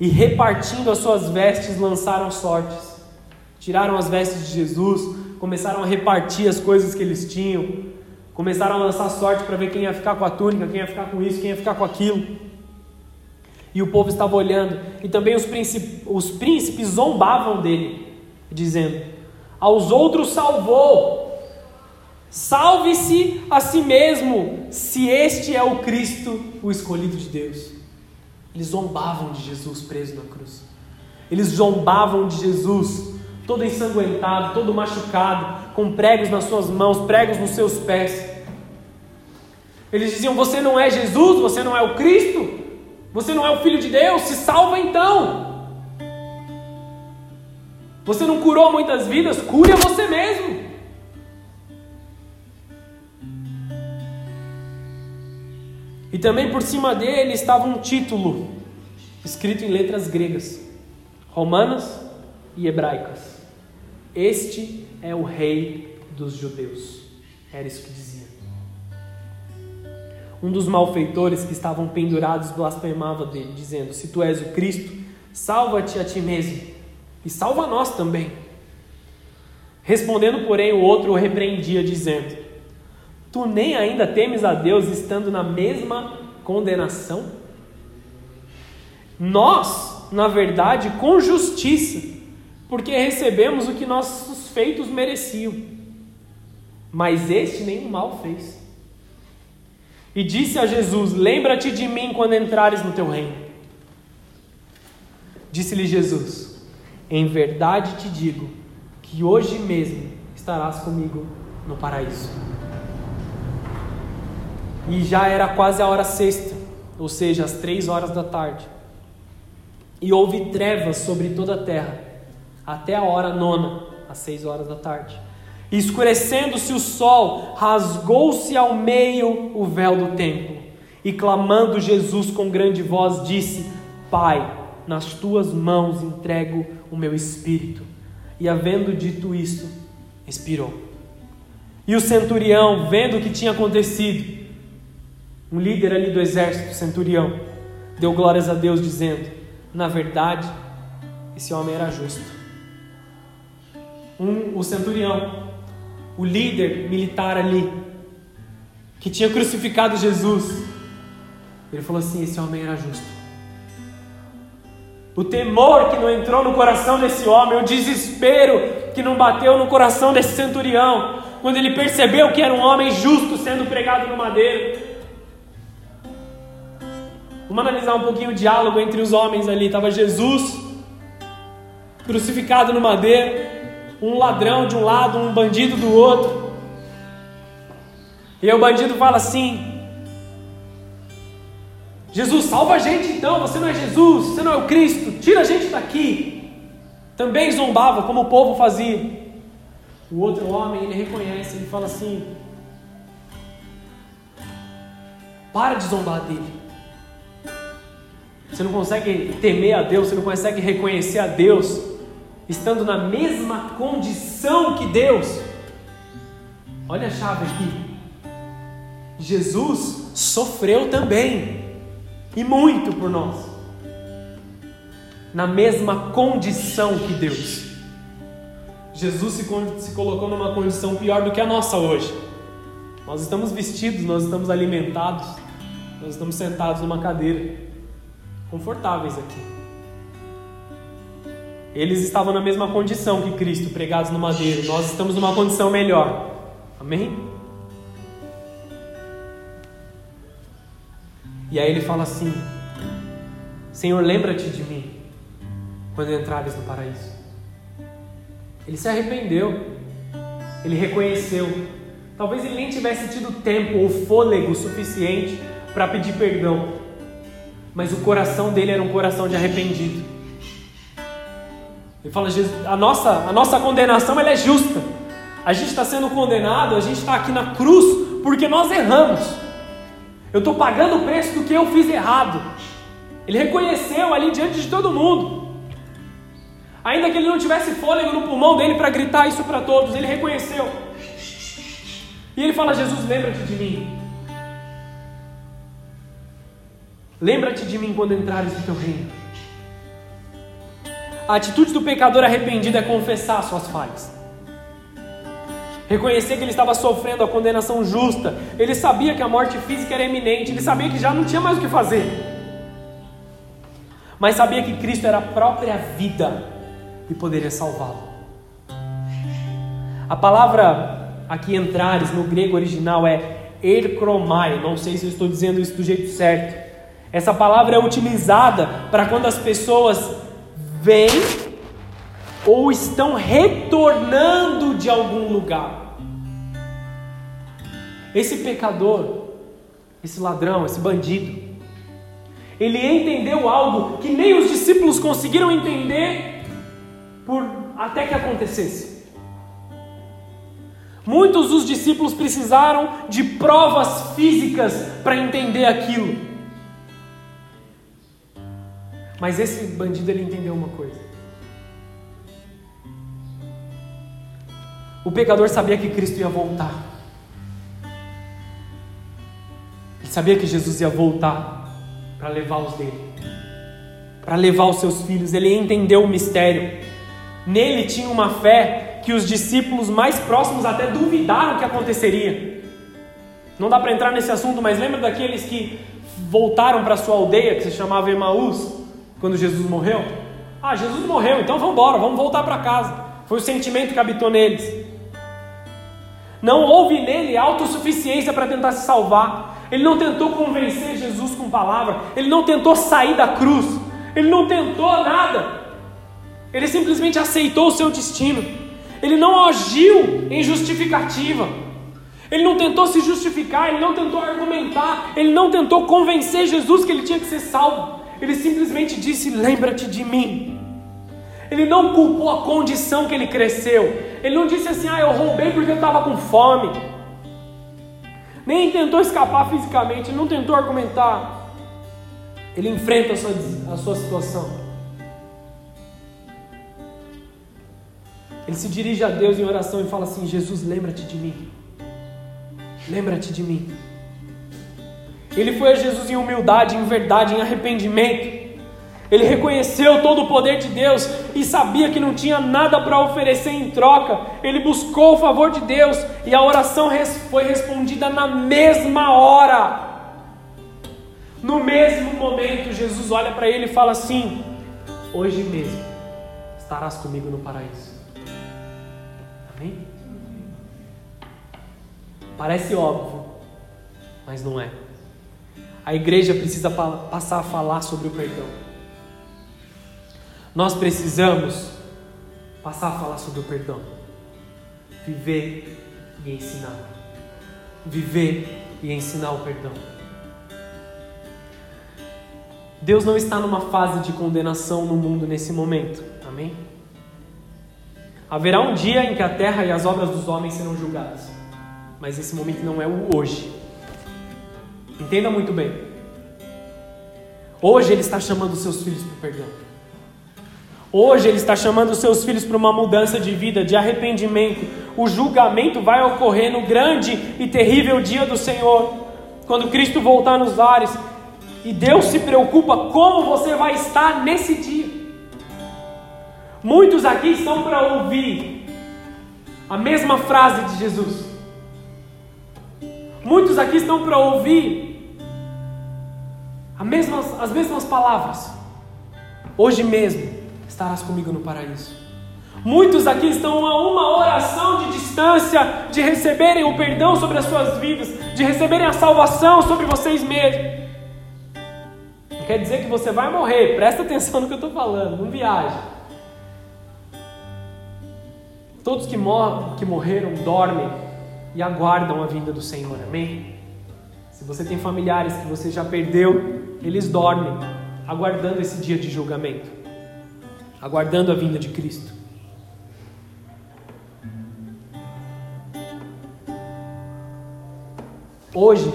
E repartindo as suas vestes, lançaram sortes. Tiraram as vestes de Jesus, começaram a repartir as coisas que eles tinham, começaram a lançar sorte para ver quem ia ficar com a túnica, quem ia ficar com isso, quem ia ficar com aquilo. E o povo estava olhando, e também os príncipes, os príncipes zombavam dele, dizendo: Aos outros salvou, salve-se a si mesmo, se este é o Cristo, o escolhido de Deus. Eles zombavam de Jesus preso na cruz. Eles zombavam de Jesus, todo ensanguentado, todo machucado, com pregos nas suas mãos, pregos nos seus pés. Eles diziam: Você não é Jesus, você não é o Cristo, você não é o Filho de Deus, se salva então. Você não curou muitas vidas, cure você mesmo. E também por cima dele estava um título, escrito em letras gregas, romanas e hebraicas. Este é o Rei dos Judeus. Era isso que dizia. Um dos malfeitores que estavam pendurados blasfemava dele, dizendo: Se tu és o Cristo, salva-te a ti mesmo e salva nós também. Respondendo, porém, o outro o repreendia, dizendo: Tu nem ainda temes a Deus estando na mesma condenação? Nós, na verdade, com justiça, porque recebemos o que nossos feitos mereciam. Mas este nenhum mal fez. E disse a Jesus: Lembra-te de mim quando entrares no teu reino. Disse-lhe Jesus: Em verdade te digo que hoje mesmo estarás comigo no paraíso. E já era quase a hora sexta, ou seja, as três horas da tarde. E houve trevas sobre toda a terra, até a hora nona, às seis horas da tarde. Escurecendo-se o sol, rasgou-se ao meio o véu do templo. E clamando Jesus com grande voz, disse: Pai, nas tuas mãos entrego o meu espírito. E havendo dito isto, expirou. E o centurião, vendo o que tinha acontecido, um líder ali do exército, centurião, deu glórias a Deus, dizendo: Na verdade, esse homem era justo. Um, o centurião, o líder militar ali, que tinha crucificado Jesus, ele falou assim: Esse homem era justo. O temor que não entrou no coração desse homem, o desespero que não bateu no coração desse centurião, quando ele percebeu que era um homem justo sendo pregado no madeiro. Vamos analisar um pouquinho o diálogo entre os homens ali. Estava Jesus crucificado no madeiro, um ladrão de um lado, um bandido do outro. E o bandido fala assim: Jesus, salva a gente então, você não é Jesus, você não é o Cristo, tira a gente daqui. Também zombava, como o povo fazia. O outro homem, ele reconhece, ele fala assim: Para de zombar dele. Você não consegue temer a Deus, você não consegue reconhecer a Deus, estando na mesma condição que Deus. Olha a chave aqui. Jesus sofreu também, e muito por nós, na mesma condição que Deus. Jesus se, se colocou numa condição pior do que a nossa hoje. Nós estamos vestidos, nós estamos alimentados, nós estamos sentados numa cadeira confortáveis aqui. Eles estavam na mesma condição que Cristo, pregados no madeiro. Nós estamos numa condição melhor. Amém? E aí ele fala assim: Senhor, lembra-te de mim quando entrares no paraíso. Ele se arrependeu, ele reconheceu. Talvez ele nem tivesse tido tempo ou fôlego suficiente para pedir perdão mas o coração dele era um coração de arrependido. Ele fala, Jesus, a nossa, a nossa condenação ela é justa. A gente está sendo condenado, a gente está aqui na cruz porque nós erramos. Eu estou pagando o preço do que eu fiz errado. Ele reconheceu ali diante de todo mundo. Ainda que ele não tivesse fôlego no pulmão dele para gritar isso para todos, ele reconheceu. E ele fala: Jesus, lembra-te de mim. Lembra-te de mim quando entrares no teu reino. A atitude do pecador arrependido é confessar suas falhas. Reconhecer que ele estava sofrendo a condenação justa. Ele sabia que a morte física era iminente. Ele sabia que já não tinha mais o que fazer. Mas sabia que Cristo era a própria vida e poderia salvá-lo. A palavra aqui entrares no grego original é ercromai. Não sei se eu estou dizendo isso do jeito certo. Essa palavra é utilizada para quando as pessoas vêm ou estão retornando de algum lugar. Esse pecador, esse ladrão, esse bandido, ele entendeu algo que nem os discípulos conseguiram entender por até que acontecesse. Muitos dos discípulos precisaram de provas físicas para entender aquilo. Mas esse bandido ele entendeu uma coisa. O pecador sabia que Cristo ia voltar. Ele sabia que Jesus ia voltar para levar os dele, para levar os seus filhos. Ele entendeu o mistério. Nele tinha uma fé que os discípulos mais próximos até duvidaram que aconteceria. Não dá para entrar nesse assunto, mas lembra daqueles que voltaram para sua aldeia, que se chamava Emaús? Quando Jesus morreu? Ah, Jesus morreu, então vamos embora, vamos voltar para casa. Foi o sentimento que habitou neles. Não houve nele autossuficiência para tentar se salvar. Ele não tentou convencer Jesus com palavra. Ele não tentou sair da cruz. Ele não tentou nada. Ele simplesmente aceitou o seu destino. Ele não agiu em justificativa. Ele não tentou se justificar, ele não tentou argumentar, ele não tentou convencer Jesus que ele tinha que ser salvo. Ele simplesmente disse: Lembra-te de mim. Ele não culpou a condição que ele cresceu. Ele não disse assim: Ah, eu roubei porque eu estava com fome. Nem tentou escapar fisicamente, não tentou argumentar. Ele enfrenta a sua, a sua situação. Ele se dirige a Deus em oração e fala assim: Jesus, lembra-te de mim. Lembra-te de mim. Ele foi a Jesus em humildade, em verdade, em arrependimento. Ele reconheceu todo o poder de Deus e sabia que não tinha nada para oferecer em troca. Ele buscou o favor de Deus e a oração foi respondida na mesma hora. No mesmo momento, Jesus olha para ele e fala assim: Hoje mesmo estarás comigo no paraíso. Amém? Parece óbvio, mas não é. A igreja precisa passar a falar sobre o perdão. Nós precisamos passar a falar sobre o perdão. Viver e ensinar. Viver e ensinar o perdão. Deus não está numa fase de condenação no mundo nesse momento. Amém? Haverá um dia em que a terra e as obras dos homens serão julgadas. Mas esse momento não é o hoje. Entenda muito bem. Hoje Ele está chamando seus filhos para o perdão. Hoje Ele está chamando seus filhos para uma mudança de vida, de arrependimento. O julgamento vai ocorrer no grande e terrível dia do Senhor, quando Cristo voltar nos ares. E Deus se preocupa como você vai estar nesse dia. Muitos aqui estão para ouvir a mesma frase de Jesus. Muitos aqui estão para ouvir mesmas, as mesmas palavras. Hoje mesmo estarás comigo no paraíso. Muitos aqui estão a uma oração de distância de receberem o perdão sobre as suas vidas, de receberem a salvação sobre vocês mesmos. Não quer dizer que você vai morrer, presta atenção no que eu estou falando, não viaje. Todos que, mor que morreram dormem e aguardam a vinda do Senhor. Amém? Se você tem familiares que você já perdeu, eles dormem, aguardando esse dia de julgamento. aguardando a vinda de Cristo. Hoje,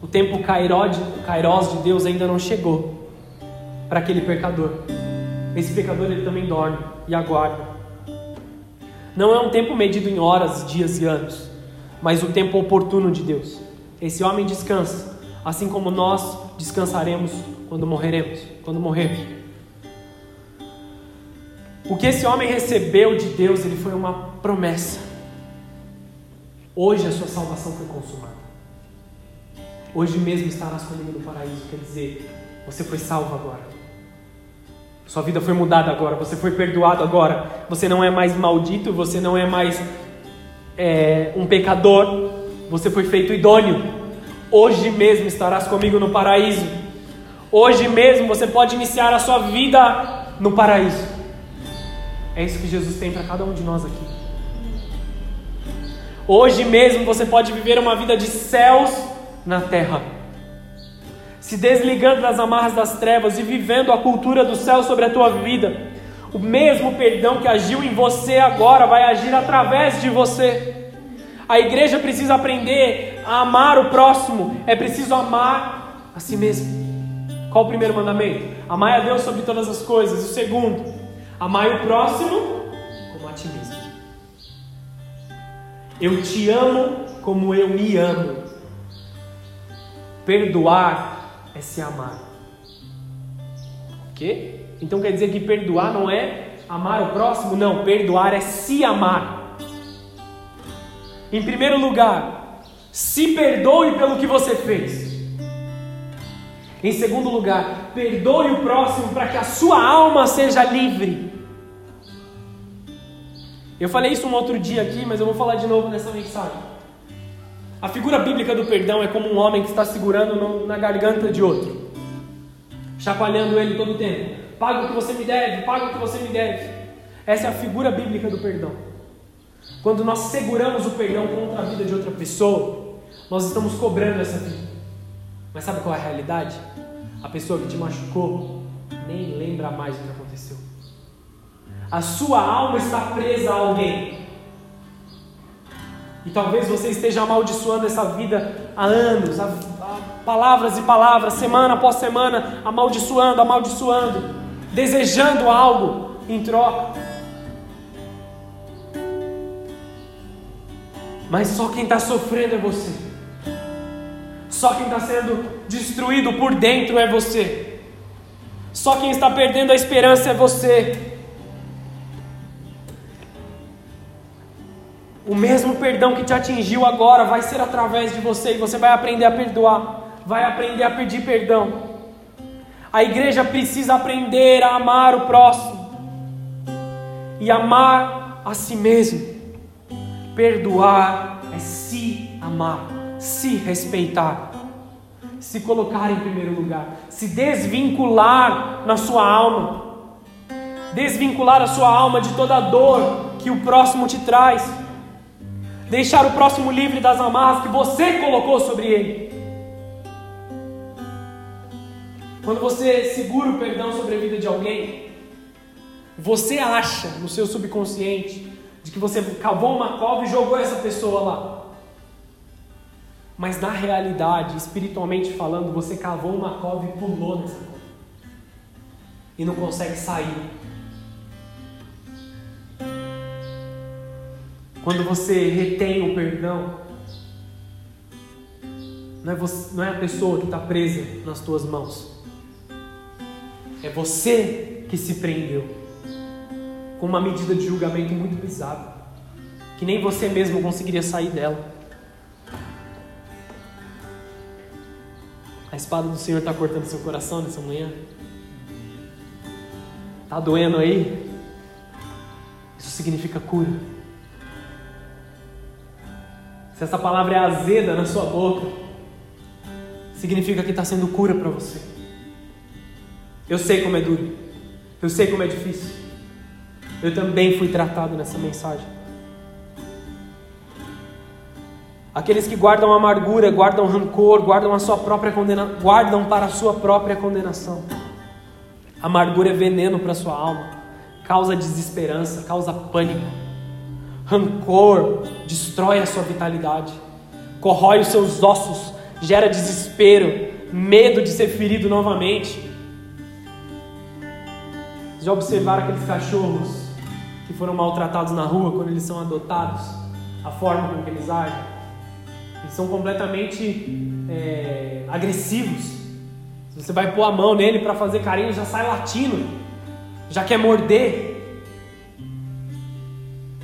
o tempo kairós de Deus ainda não chegou para aquele pecador. Esse pecador ele também dorme e aguarda. Não é um tempo medido em horas, dias e anos, mas o tempo oportuno de Deus. Esse homem descansa, assim como nós descansaremos quando morreremos, quando morrermos. O que esse homem recebeu de Deus, ele foi uma promessa. Hoje a sua salvação foi consumada. Hoje mesmo estarás comigo no paraíso, quer dizer, você foi salvo agora. Sua vida foi mudada agora, você foi perdoado agora. Você não é mais maldito, você não é mais é, um pecador, você foi feito idôneo. Hoje mesmo estarás comigo no paraíso. Hoje mesmo você pode iniciar a sua vida no paraíso. É isso que Jesus tem para cada um de nós aqui. Hoje mesmo você pode viver uma vida de céus na terra se desligando das amarras das trevas e vivendo a cultura do céu sobre a tua vida. O mesmo perdão que agiu em você agora vai agir através de você. A igreja precisa aprender amar o próximo, é preciso amar a si mesmo. Qual o primeiro mandamento? Amar a Deus sobre todas as coisas. O segundo, amar o próximo como a ti mesmo. Eu te amo como eu me amo. Perdoar é se amar. Ok? Então quer dizer que perdoar não é amar o próximo? Não, perdoar é se amar. Em primeiro lugar, se perdoe pelo que você fez. Em segundo lugar, perdoe o próximo para que a sua alma seja livre. Eu falei isso um outro dia aqui, mas eu vou falar de novo nessa mensagem. A figura bíblica do perdão é como um homem que está segurando no, na garganta de outro, chacoalhando ele todo o tempo. Paga o que você me deve, paga o que você me deve. Essa é a figura bíblica do perdão. Quando nós seguramos o perdão contra a vida de outra pessoa, nós estamos cobrando essa vida. Mas sabe qual é a realidade? A pessoa que te machucou nem lembra mais o que aconteceu. A sua alma está presa a alguém. E talvez você esteja amaldiçoando essa vida há anos, há, há palavras e palavras, semana após semana, amaldiçoando, amaldiçoando, desejando algo em troca. Mas só quem está sofrendo é você. Só quem está sendo destruído por dentro é você. Só quem está perdendo a esperança é você. O mesmo perdão que te atingiu agora vai ser através de você e você vai aprender a perdoar, vai aprender a pedir perdão. A igreja precisa aprender a amar o próximo e amar a si mesmo. Perdoar é se amar, se respeitar, se colocar em primeiro lugar, se desvincular na sua alma, desvincular a sua alma de toda a dor que o próximo te traz deixar o próximo livre das amarras que você colocou sobre ele. Quando você segura o perdão sobre a vida de alguém, você acha no seu subconsciente de que você cavou uma cova e jogou essa pessoa lá. Mas na realidade, espiritualmente falando, você cavou uma cova e pulou nessa cova. E não consegue sair. Quando você retém o perdão, não é, você, não é a pessoa que está presa nas tuas mãos, é você que se prendeu com uma medida de julgamento muito bizarra, que nem você mesmo conseguiria sair dela. A espada do Senhor está cortando seu coração nessa manhã? Está doendo aí? Isso significa cura. Se essa palavra é azeda na sua boca, significa que está sendo cura para você. Eu sei como é duro, eu sei como é difícil. Eu também fui tratado nessa mensagem. Aqueles que guardam amargura, guardam rancor, guardam a sua própria condena, guardam para a sua própria condenação. Amargura é veneno para a sua alma. causa desesperança, causa pânico. Rancor destrói a sua vitalidade, corrói os seus ossos, gera desespero, medo de ser ferido novamente. Já observaram aqueles cachorros que foram maltratados na rua quando eles são adotados? A forma com que eles agem? Eles são completamente é, agressivos. Se você vai pôr a mão nele para fazer carinho, já sai latindo, já quer morder.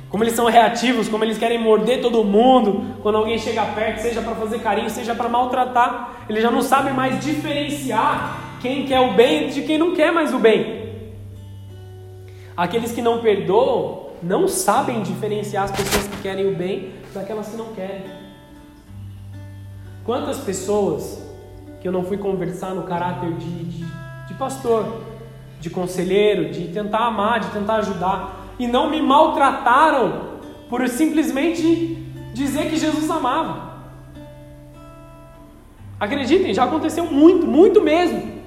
Como eles são reativos, como eles querem morder todo mundo quando alguém chega perto, seja para fazer carinho, seja para maltratar. Eles já não sabem mais diferenciar quem quer o bem de quem não quer mais o bem. Aqueles que não perdoam não sabem diferenciar as pessoas que querem o bem daquelas que não querem. Quantas pessoas que eu não fui conversar no caráter de, de, de pastor, de conselheiro, de tentar amar, de tentar ajudar, e não me maltrataram por simplesmente dizer que Jesus amava. Acreditem, já aconteceu muito, muito mesmo.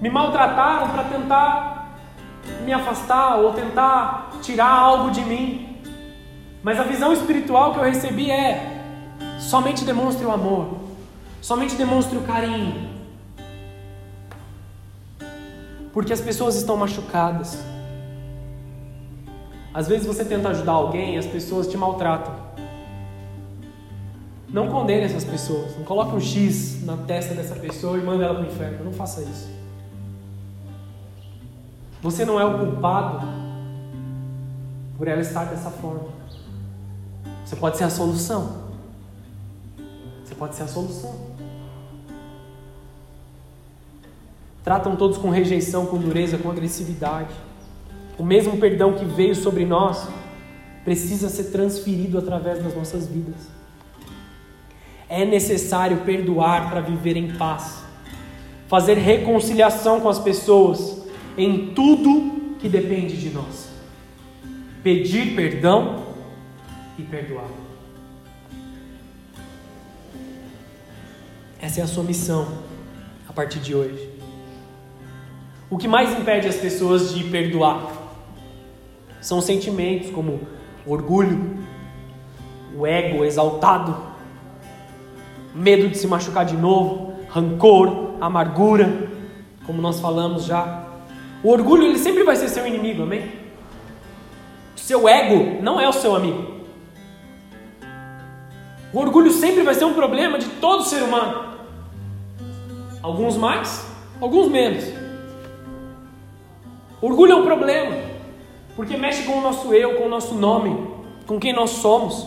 Me maltrataram para tentar me afastar ou tentar tirar algo de mim. Mas a visão espiritual que eu recebi é: somente demonstre o amor, somente demonstre o carinho. Porque as pessoas estão machucadas. Às vezes você tenta ajudar alguém e as pessoas te maltratam. Não condene essas pessoas. Não coloque um X na testa dessa pessoa e manda ela para o inferno. Não faça isso. Você não é o culpado por ela estar dessa forma. Você pode ser a solução. Você pode ser a solução. Tratam todos com rejeição, com dureza, com agressividade. O mesmo perdão que veio sobre nós precisa ser transferido através das nossas vidas. É necessário perdoar para viver em paz, fazer reconciliação com as pessoas em tudo que depende de nós. Pedir perdão e perdoar. Essa é a sua missão a partir de hoje. O que mais impede as pessoas de perdoar são sentimentos como orgulho, o ego exaltado, medo de se machucar de novo, rancor, amargura, como nós falamos já. O orgulho ele sempre vai ser seu inimigo, amém? Seu ego não é o seu amigo. O orgulho sempre vai ser um problema de todo ser humano. Alguns mais, alguns menos. Orgulho é um problema, porque mexe com o nosso eu, com o nosso nome, com quem nós somos.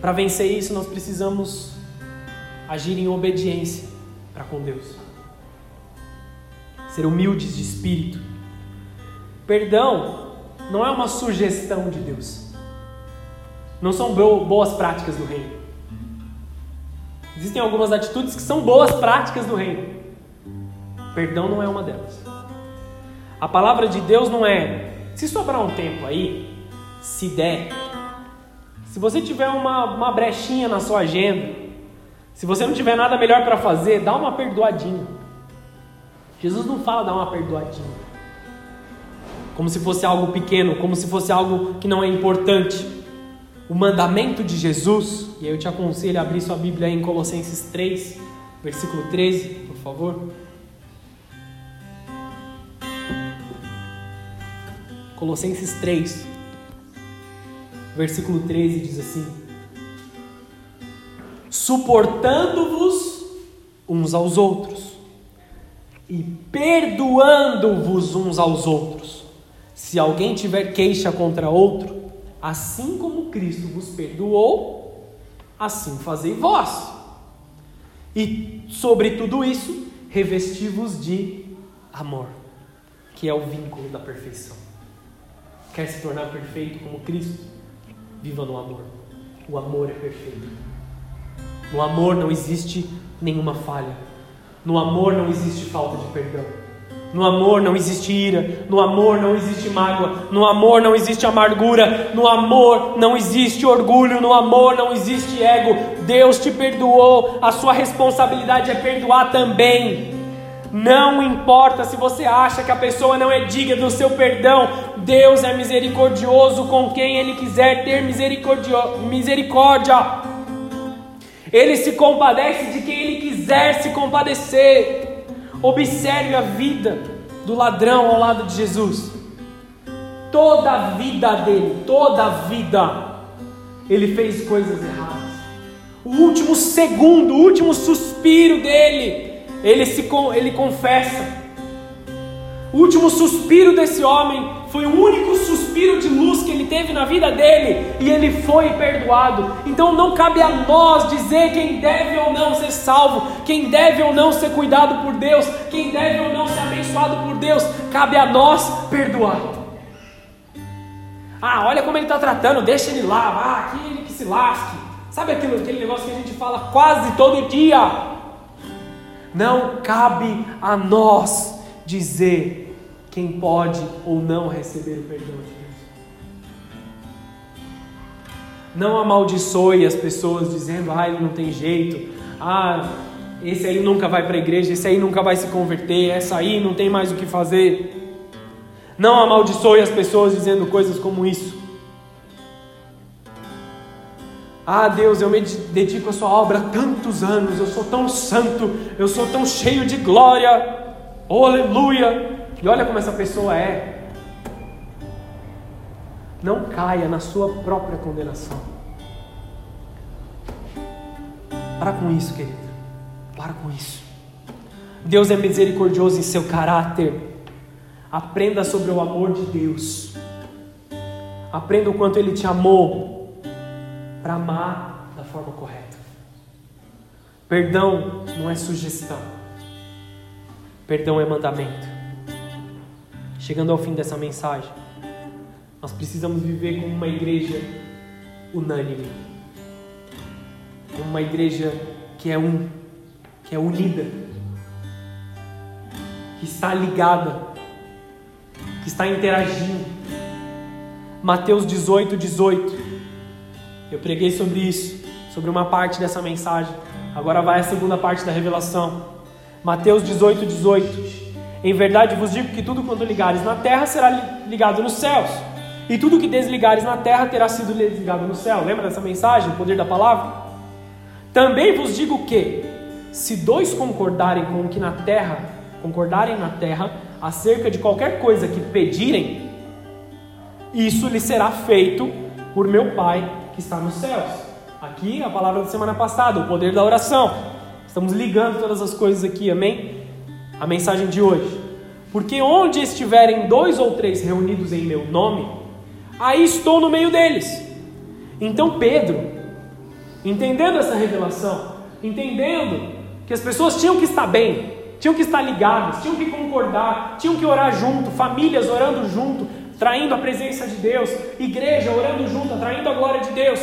Para vencer isso, nós precisamos agir em obediência para com Deus ser humildes de espírito. Perdão não é uma sugestão de Deus. Não são boas práticas do reino. Existem algumas atitudes que são boas práticas do reino. Perdão não é uma delas. A palavra de Deus não é, se sobrar um tempo aí, se der, se você tiver uma, uma brechinha na sua agenda, se você não tiver nada melhor para fazer, dá uma perdoadinha. Jesus não fala dar uma perdoadinha. Como se fosse algo pequeno, como se fosse algo que não é importante. O mandamento de Jesus, e eu te aconselho a abrir sua Bíblia em Colossenses 3, versículo 13, por favor. Colossenses 3, versículo 13 diz assim: Suportando-vos uns aos outros e perdoando-vos uns aos outros. Se alguém tiver queixa contra outro, assim como Cristo vos perdoou, assim fazei vós. E sobre tudo isso, revesti-vos de amor, que é o vínculo da perfeição. Quer se tornar perfeito como Cristo? Viva no amor. O amor é perfeito. No amor não existe nenhuma falha no amor não existe falta de perdão. No amor não existe ira, no amor não existe mágoa, no amor não existe amargura, no amor não existe orgulho, no amor não existe ego. Deus te perdoou, a sua responsabilidade é perdoar também. Não importa se você acha que a pessoa não é digna do seu perdão, Deus é misericordioso com quem Ele quiser ter misericórdia. Ele se compadece de quem Ele quiser se compadecer. Observe a vida do ladrão ao lado de Jesus. Toda a vida dele, toda a vida, ele fez coisas erradas. O último segundo, o último suspiro dele, ele se ele confessa. O último suspiro desse homem foi o único suspiro de luz que ele teve na vida dele e ele foi perdoado. Então não cabe a nós dizer quem deve ou não ser salvo, quem deve ou não ser cuidado por Deus, quem deve ou não ser abençoado por Deus. Cabe a nós perdoar. Ah, olha como ele está tratando, deixa ele lá, ah, aqui ele que se lasque. Sabe aquilo, aquele negócio que a gente fala quase todo dia? Não cabe a nós dizer quem pode ou não receber o perdão de Deus. Não amaldiçoe as pessoas dizendo, ah, ele não tem jeito, ah, esse aí nunca vai para a igreja, esse aí nunca vai se converter, essa aí não tem mais o que fazer. Não amaldiçoe as pessoas dizendo coisas como isso. Ah, Deus, eu me dedico à Sua obra há tantos anos, eu sou tão santo, eu sou tão cheio de glória, oh, aleluia. E olha como essa pessoa é. Não caia na sua própria condenação. Para com isso, querido. Para com isso. Deus é misericordioso em seu caráter. Aprenda sobre o amor de Deus. Aprenda o quanto Ele te amou para amar da forma correta. Perdão não é sugestão, perdão é mandamento. Chegando ao fim dessa mensagem, nós precisamos viver como uma igreja unânime, como uma igreja que é um, que é unida, que está ligada, que está interagindo. Mateus 18, 18 eu preguei sobre isso, sobre uma parte dessa mensagem. Agora vai a segunda parte da revelação. Mateus 18, 18. Em verdade vos digo que tudo quanto ligares na terra será ligado nos céus, e tudo que desligares na terra terá sido desligado no céu. Lembra dessa mensagem, o poder da palavra? Também vos digo que, se dois concordarem com o que na terra, concordarem na terra, acerca de qualquer coisa que pedirem, isso lhe será feito por meu Pai que está nos céus. Aqui a palavra da semana passada, o poder da oração. Estamos ligando todas as coisas aqui, amém? A mensagem de hoje. Porque onde estiverem dois ou três reunidos em meu nome, aí estou no meio deles. Então Pedro, entendendo essa revelação, entendendo que as pessoas tinham que estar bem, tinham que estar ligadas, tinham que concordar, tinham que orar junto, famílias orando junto, traindo a presença de Deus, igreja orando junto, atraindo a glória de Deus.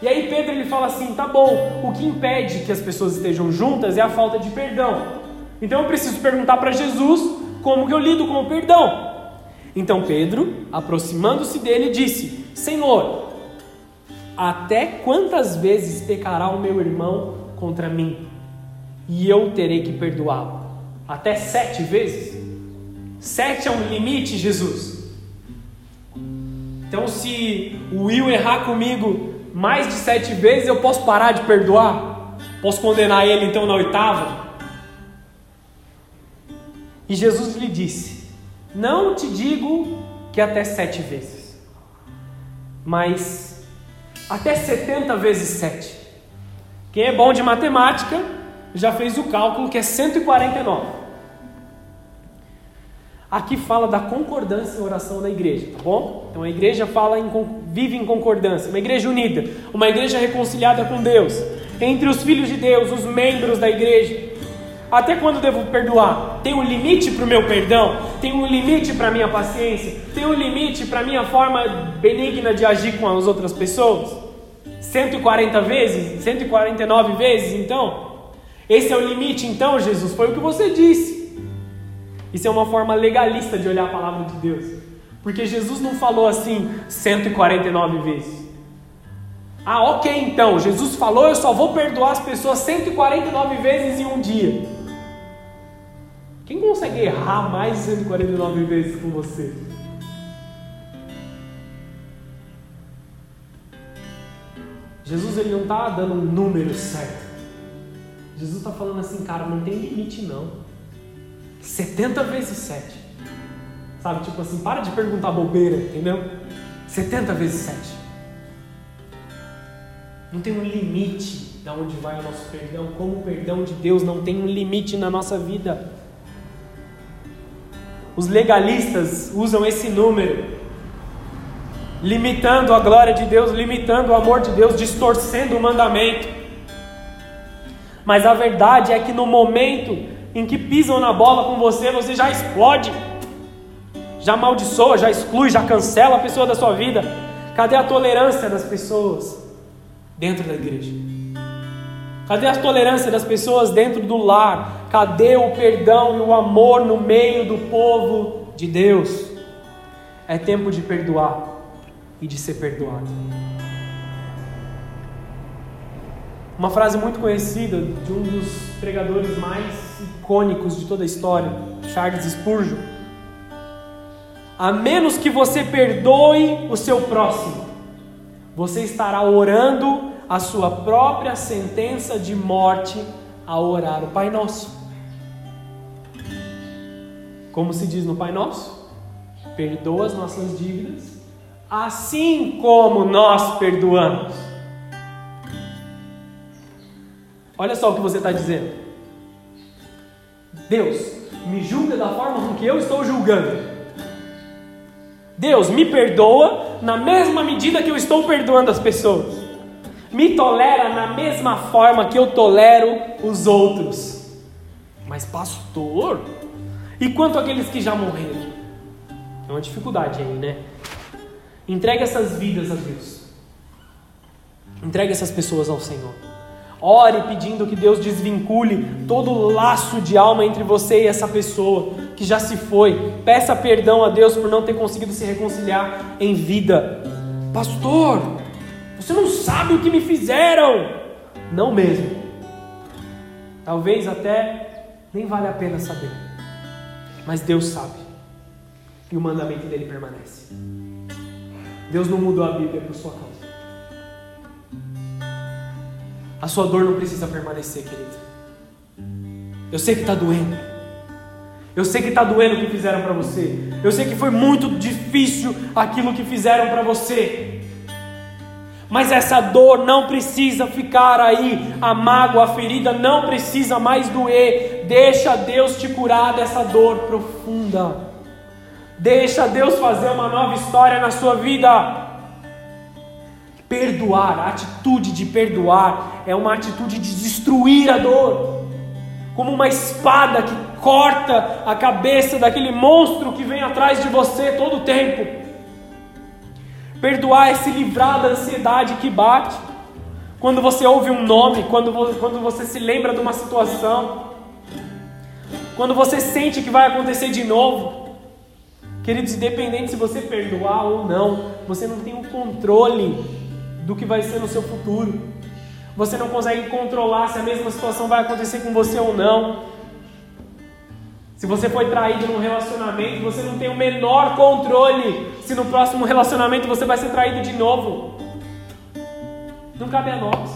E aí Pedro ele fala assim: tá bom, o que impede que as pessoas estejam juntas é a falta de perdão. Então eu preciso perguntar para Jesus como que eu lido com o perdão. Então Pedro, aproximando-se dele, disse: Senhor, até quantas vezes pecará o meu irmão contra mim e eu terei que perdoá-lo? Até sete vezes? Sete é um limite, Jesus. Então, se o Will errar comigo mais de sete vezes, eu posso parar de perdoar? Posso condenar ele então na oitava? E Jesus lhe disse: Não te digo que até sete vezes, mas até setenta vezes sete. Quem é bom de matemática já fez o cálculo que é 149. Aqui fala da concordância em oração da igreja, tá bom? Então a igreja fala em, vive em concordância, uma igreja unida, uma igreja reconciliada com Deus, entre os filhos de Deus, os membros da igreja. Até quando devo perdoar? Tem um limite para o meu perdão? Tem um limite para a minha paciência? Tem um limite para a minha forma benigna de agir com as outras pessoas? 140 vezes? 149 vezes, então? Esse é o limite, então, Jesus? Foi o que você disse. Isso é uma forma legalista de olhar a palavra de Deus. Porque Jesus não falou assim 149 vezes. Ah, ok então, Jesus falou, eu só vou perdoar as pessoas 149 vezes em um dia. Quem consegue errar mais de 149 vezes com você? Jesus ele não está dando um número certo. Jesus está falando assim, cara, não tem limite não. 70 vezes 7. Sabe, tipo assim, para de perguntar bobeira, entendeu? 70 vezes 7. Não tem um limite de onde vai o nosso perdão, como o perdão de Deus não tem um limite na nossa vida. Os legalistas usam esse número, limitando a glória de Deus, limitando o amor de Deus, distorcendo o mandamento. Mas a verdade é que no momento em que pisam na bola com você, você já explode, já amaldiçoa, já exclui, já cancela a pessoa da sua vida. Cadê a tolerância das pessoas dentro da igreja? Cadê a tolerância das pessoas dentro do lar? Cadê o perdão e o amor no meio do povo de Deus? É tempo de perdoar e de ser perdoado. Uma frase muito conhecida de um dos pregadores mais icônicos de toda a história, Charles Spurgeon. A menos que você perdoe o seu próximo, você estará orando a sua própria sentença de morte ao orar o Pai Nosso. Como se diz no Pai Nosso? Perdoa as nossas dívidas, assim como nós perdoamos. Olha só o que você está dizendo. Deus, me julga da forma com que eu estou julgando. Deus, me perdoa na mesma medida que eu estou perdoando as pessoas. Me tolera na mesma forma que eu tolero os outros. Mas, pastor, e quanto àqueles que já morreram? É uma dificuldade aí, né? Entregue essas vidas a Deus. Entregue essas pessoas ao Senhor. Ore pedindo que Deus desvincule todo o laço de alma entre você e essa pessoa que já se foi. Peça perdão a Deus por não ter conseguido se reconciliar em vida. Pastor, você não sabe o que me fizeram. Não mesmo. Talvez até nem vale a pena saber. Mas Deus sabe. E o mandamento dele permanece. Deus não mudou a Bíblia por sua causa. A sua dor não precisa permanecer, querido. Eu sei que está doendo. Eu sei que está doendo o que fizeram para você. Eu sei que foi muito difícil aquilo que fizeram para você. Mas essa dor não precisa ficar aí. A mágoa, a ferida não precisa mais doer. Deixa Deus te curar dessa dor profunda. Deixa Deus fazer uma nova história na sua vida. Perdoar, a atitude de perdoar é uma atitude de destruir a dor, como uma espada que corta a cabeça daquele monstro que vem atrás de você todo o tempo. Perdoar é se livrar da ansiedade que bate. Quando você ouve um nome, quando, quando você se lembra de uma situação, quando você sente que vai acontecer de novo. Queridos, independente se você perdoar ou não, você não tem o controle do que vai ser no seu futuro. Você não consegue controlar se a mesma situação vai acontecer com você ou não. Se você foi traído num relacionamento, você não tem o menor controle se no próximo relacionamento você vai ser traído de novo. Não cabe a nós.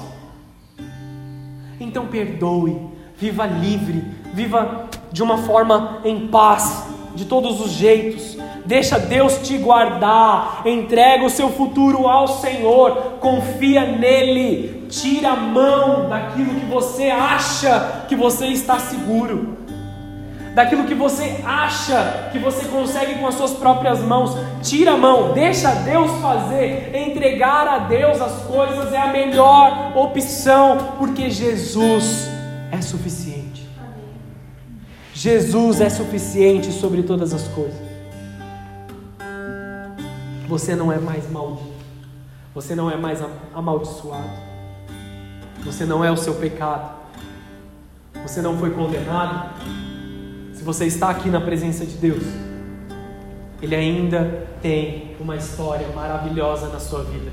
Então perdoe, viva livre, viva de uma forma em paz, de todos os jeitos. Deixa Deus te guardar, entrega o seu futuro ao Senhor, confia nele, tira a mão daquilo que você acha que você está seguro, daquilo que você acha que você consegue com as suas próprias mãos, tira a mão, deixa Deus fazer, entregar a Deus as coisas é a melhor opção, porque Jesus é suficiente. Jesus é suficiente sobre todas as coisas. Você não é mais maldito. Você não é mais amaldiçoado. Você não é o seu pecado. Você não foi condenado. Você está aqui na presença de Deus, Ele ainda tem uma história maravilhosa na sua vida.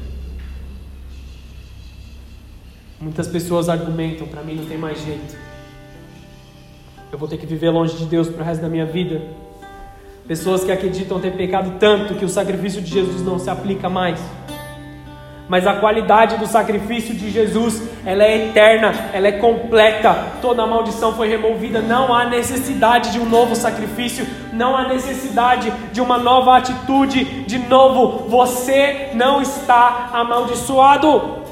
Muitas pessoas argumentam: para mim não tem mais jeito. eu vou ter que viver longe de Deus para o resto da minha vida. Pessoas que acreditam ter pecado tanto que o sacrifício de Jesus não se aplica mais. Mas a qualidade do sacrifício de Jesus, ela é eterna, ela é completa. Toda maldição foi removida, não há necessidade de um novo sacrifício, não há necessidade de uma nova atitude. De novo, você não está amaldiçoado.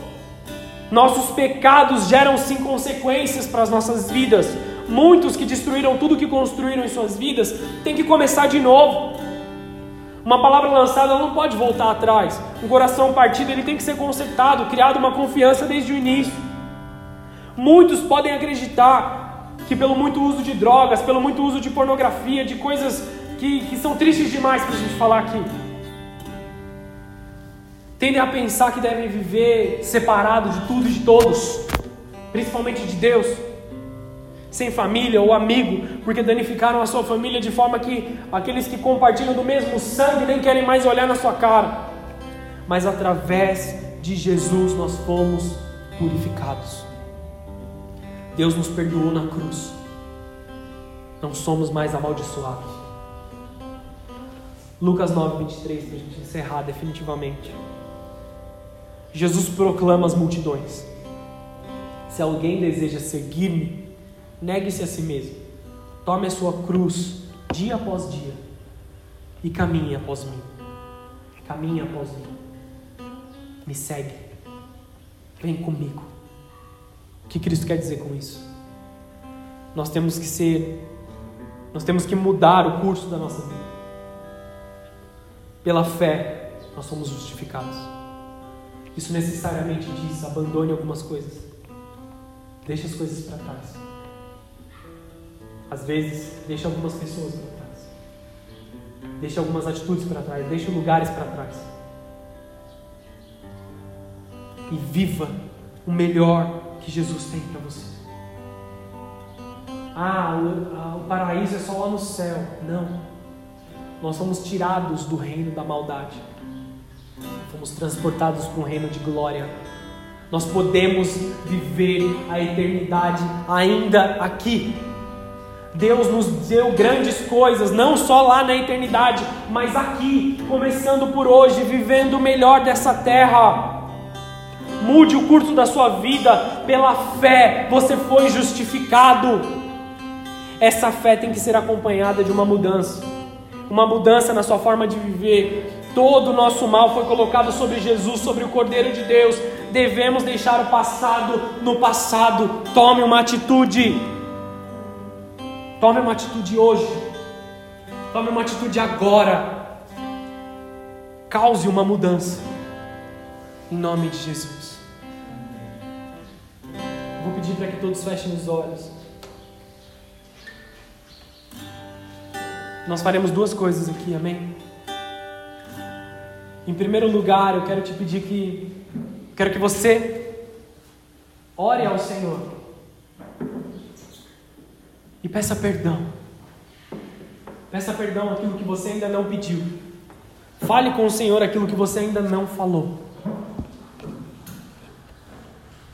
Nossos pecados geram sim consequências para as nossas vidas. Muitos que destruíram tudo que construíram em suas vidas têm que começar de novo. Uma palavra lançada não pode voltar atrás. Um coração partido ele tem que ser consertado, criado uma confiança desde o início. Muitos podem acreditar que pelo muito uso de drogas, pelo muito uso de pornografia, de coisas que, que são tristes demais para a gente falar aqui, tendem a pensar que devem viver separado de tudo e de todos, principalmente de Deus sem família ou amigo, porque danificaram a sua família de forma que aqueles que compartilham do mesmo sangue nem querem mais olhar na sua cara. Mas através de Jesus nós fomos purificados. Deus nos perdoou na cruz. Não somos mais amaldiçoados. Lucas 9, 23, para a gente encerrar definitivamente. Jesus proclama às multidões: Se alguém deseja seguir-me, Negue-se a si mesmo. Tome a sua cruz dia após dia e caminhe após mim. Caminhe após mim. Me segue. Vem comigo. O que Cristo quer dizer com isso? Nós temos que ser, nós temos que mudar o curso da nossa vida. Pela fé, nós somos justificados. Isso necessariamente diz: abandone algumas coisas. Deixe as coisas para trás. Às vezes, deixa algumas pessoas para trás. Deixa algumas atitudes para trás. Deixa lugares para trás. E viva o melhor que Jesus tem para você. Ah, o, o paraíso é só lá no céu. Não. Nós somos tirados do reino da maldade. Fomos transportados para um reino de glória. Nós podemos viver a eternidade ainda aqui. Deus nos deu grandes coisas, não só lá na eternidade, mas aqui, começando por hoje, vivendo o melhor dessa terra. Mude o curso da sua vida pela fé, você foi justificado. Essa fé tem que ser acompanhada de uma mudança, uma mudança na sua forma de viver. Todo o nosso mal foi colocado sobre Jesus, sobre o Cordeiro de Deus. Devemos deixar o passado no passado. Tome uma atitude. Tome uma atitude hoje. Tome uma atitude agora. Cause uma mudança. Em nome de Jesus. Vou pedir para que todos fechem os olhos. Nós faremos duas coisas aqui, amém? Em primeiro lugar, eu quero te pedir que quero que você ore ao Senhor e peça perdão. Peça perdão aquilo que você ainda não pediu. Fale com o Senhor aquilo que você ainda não falou.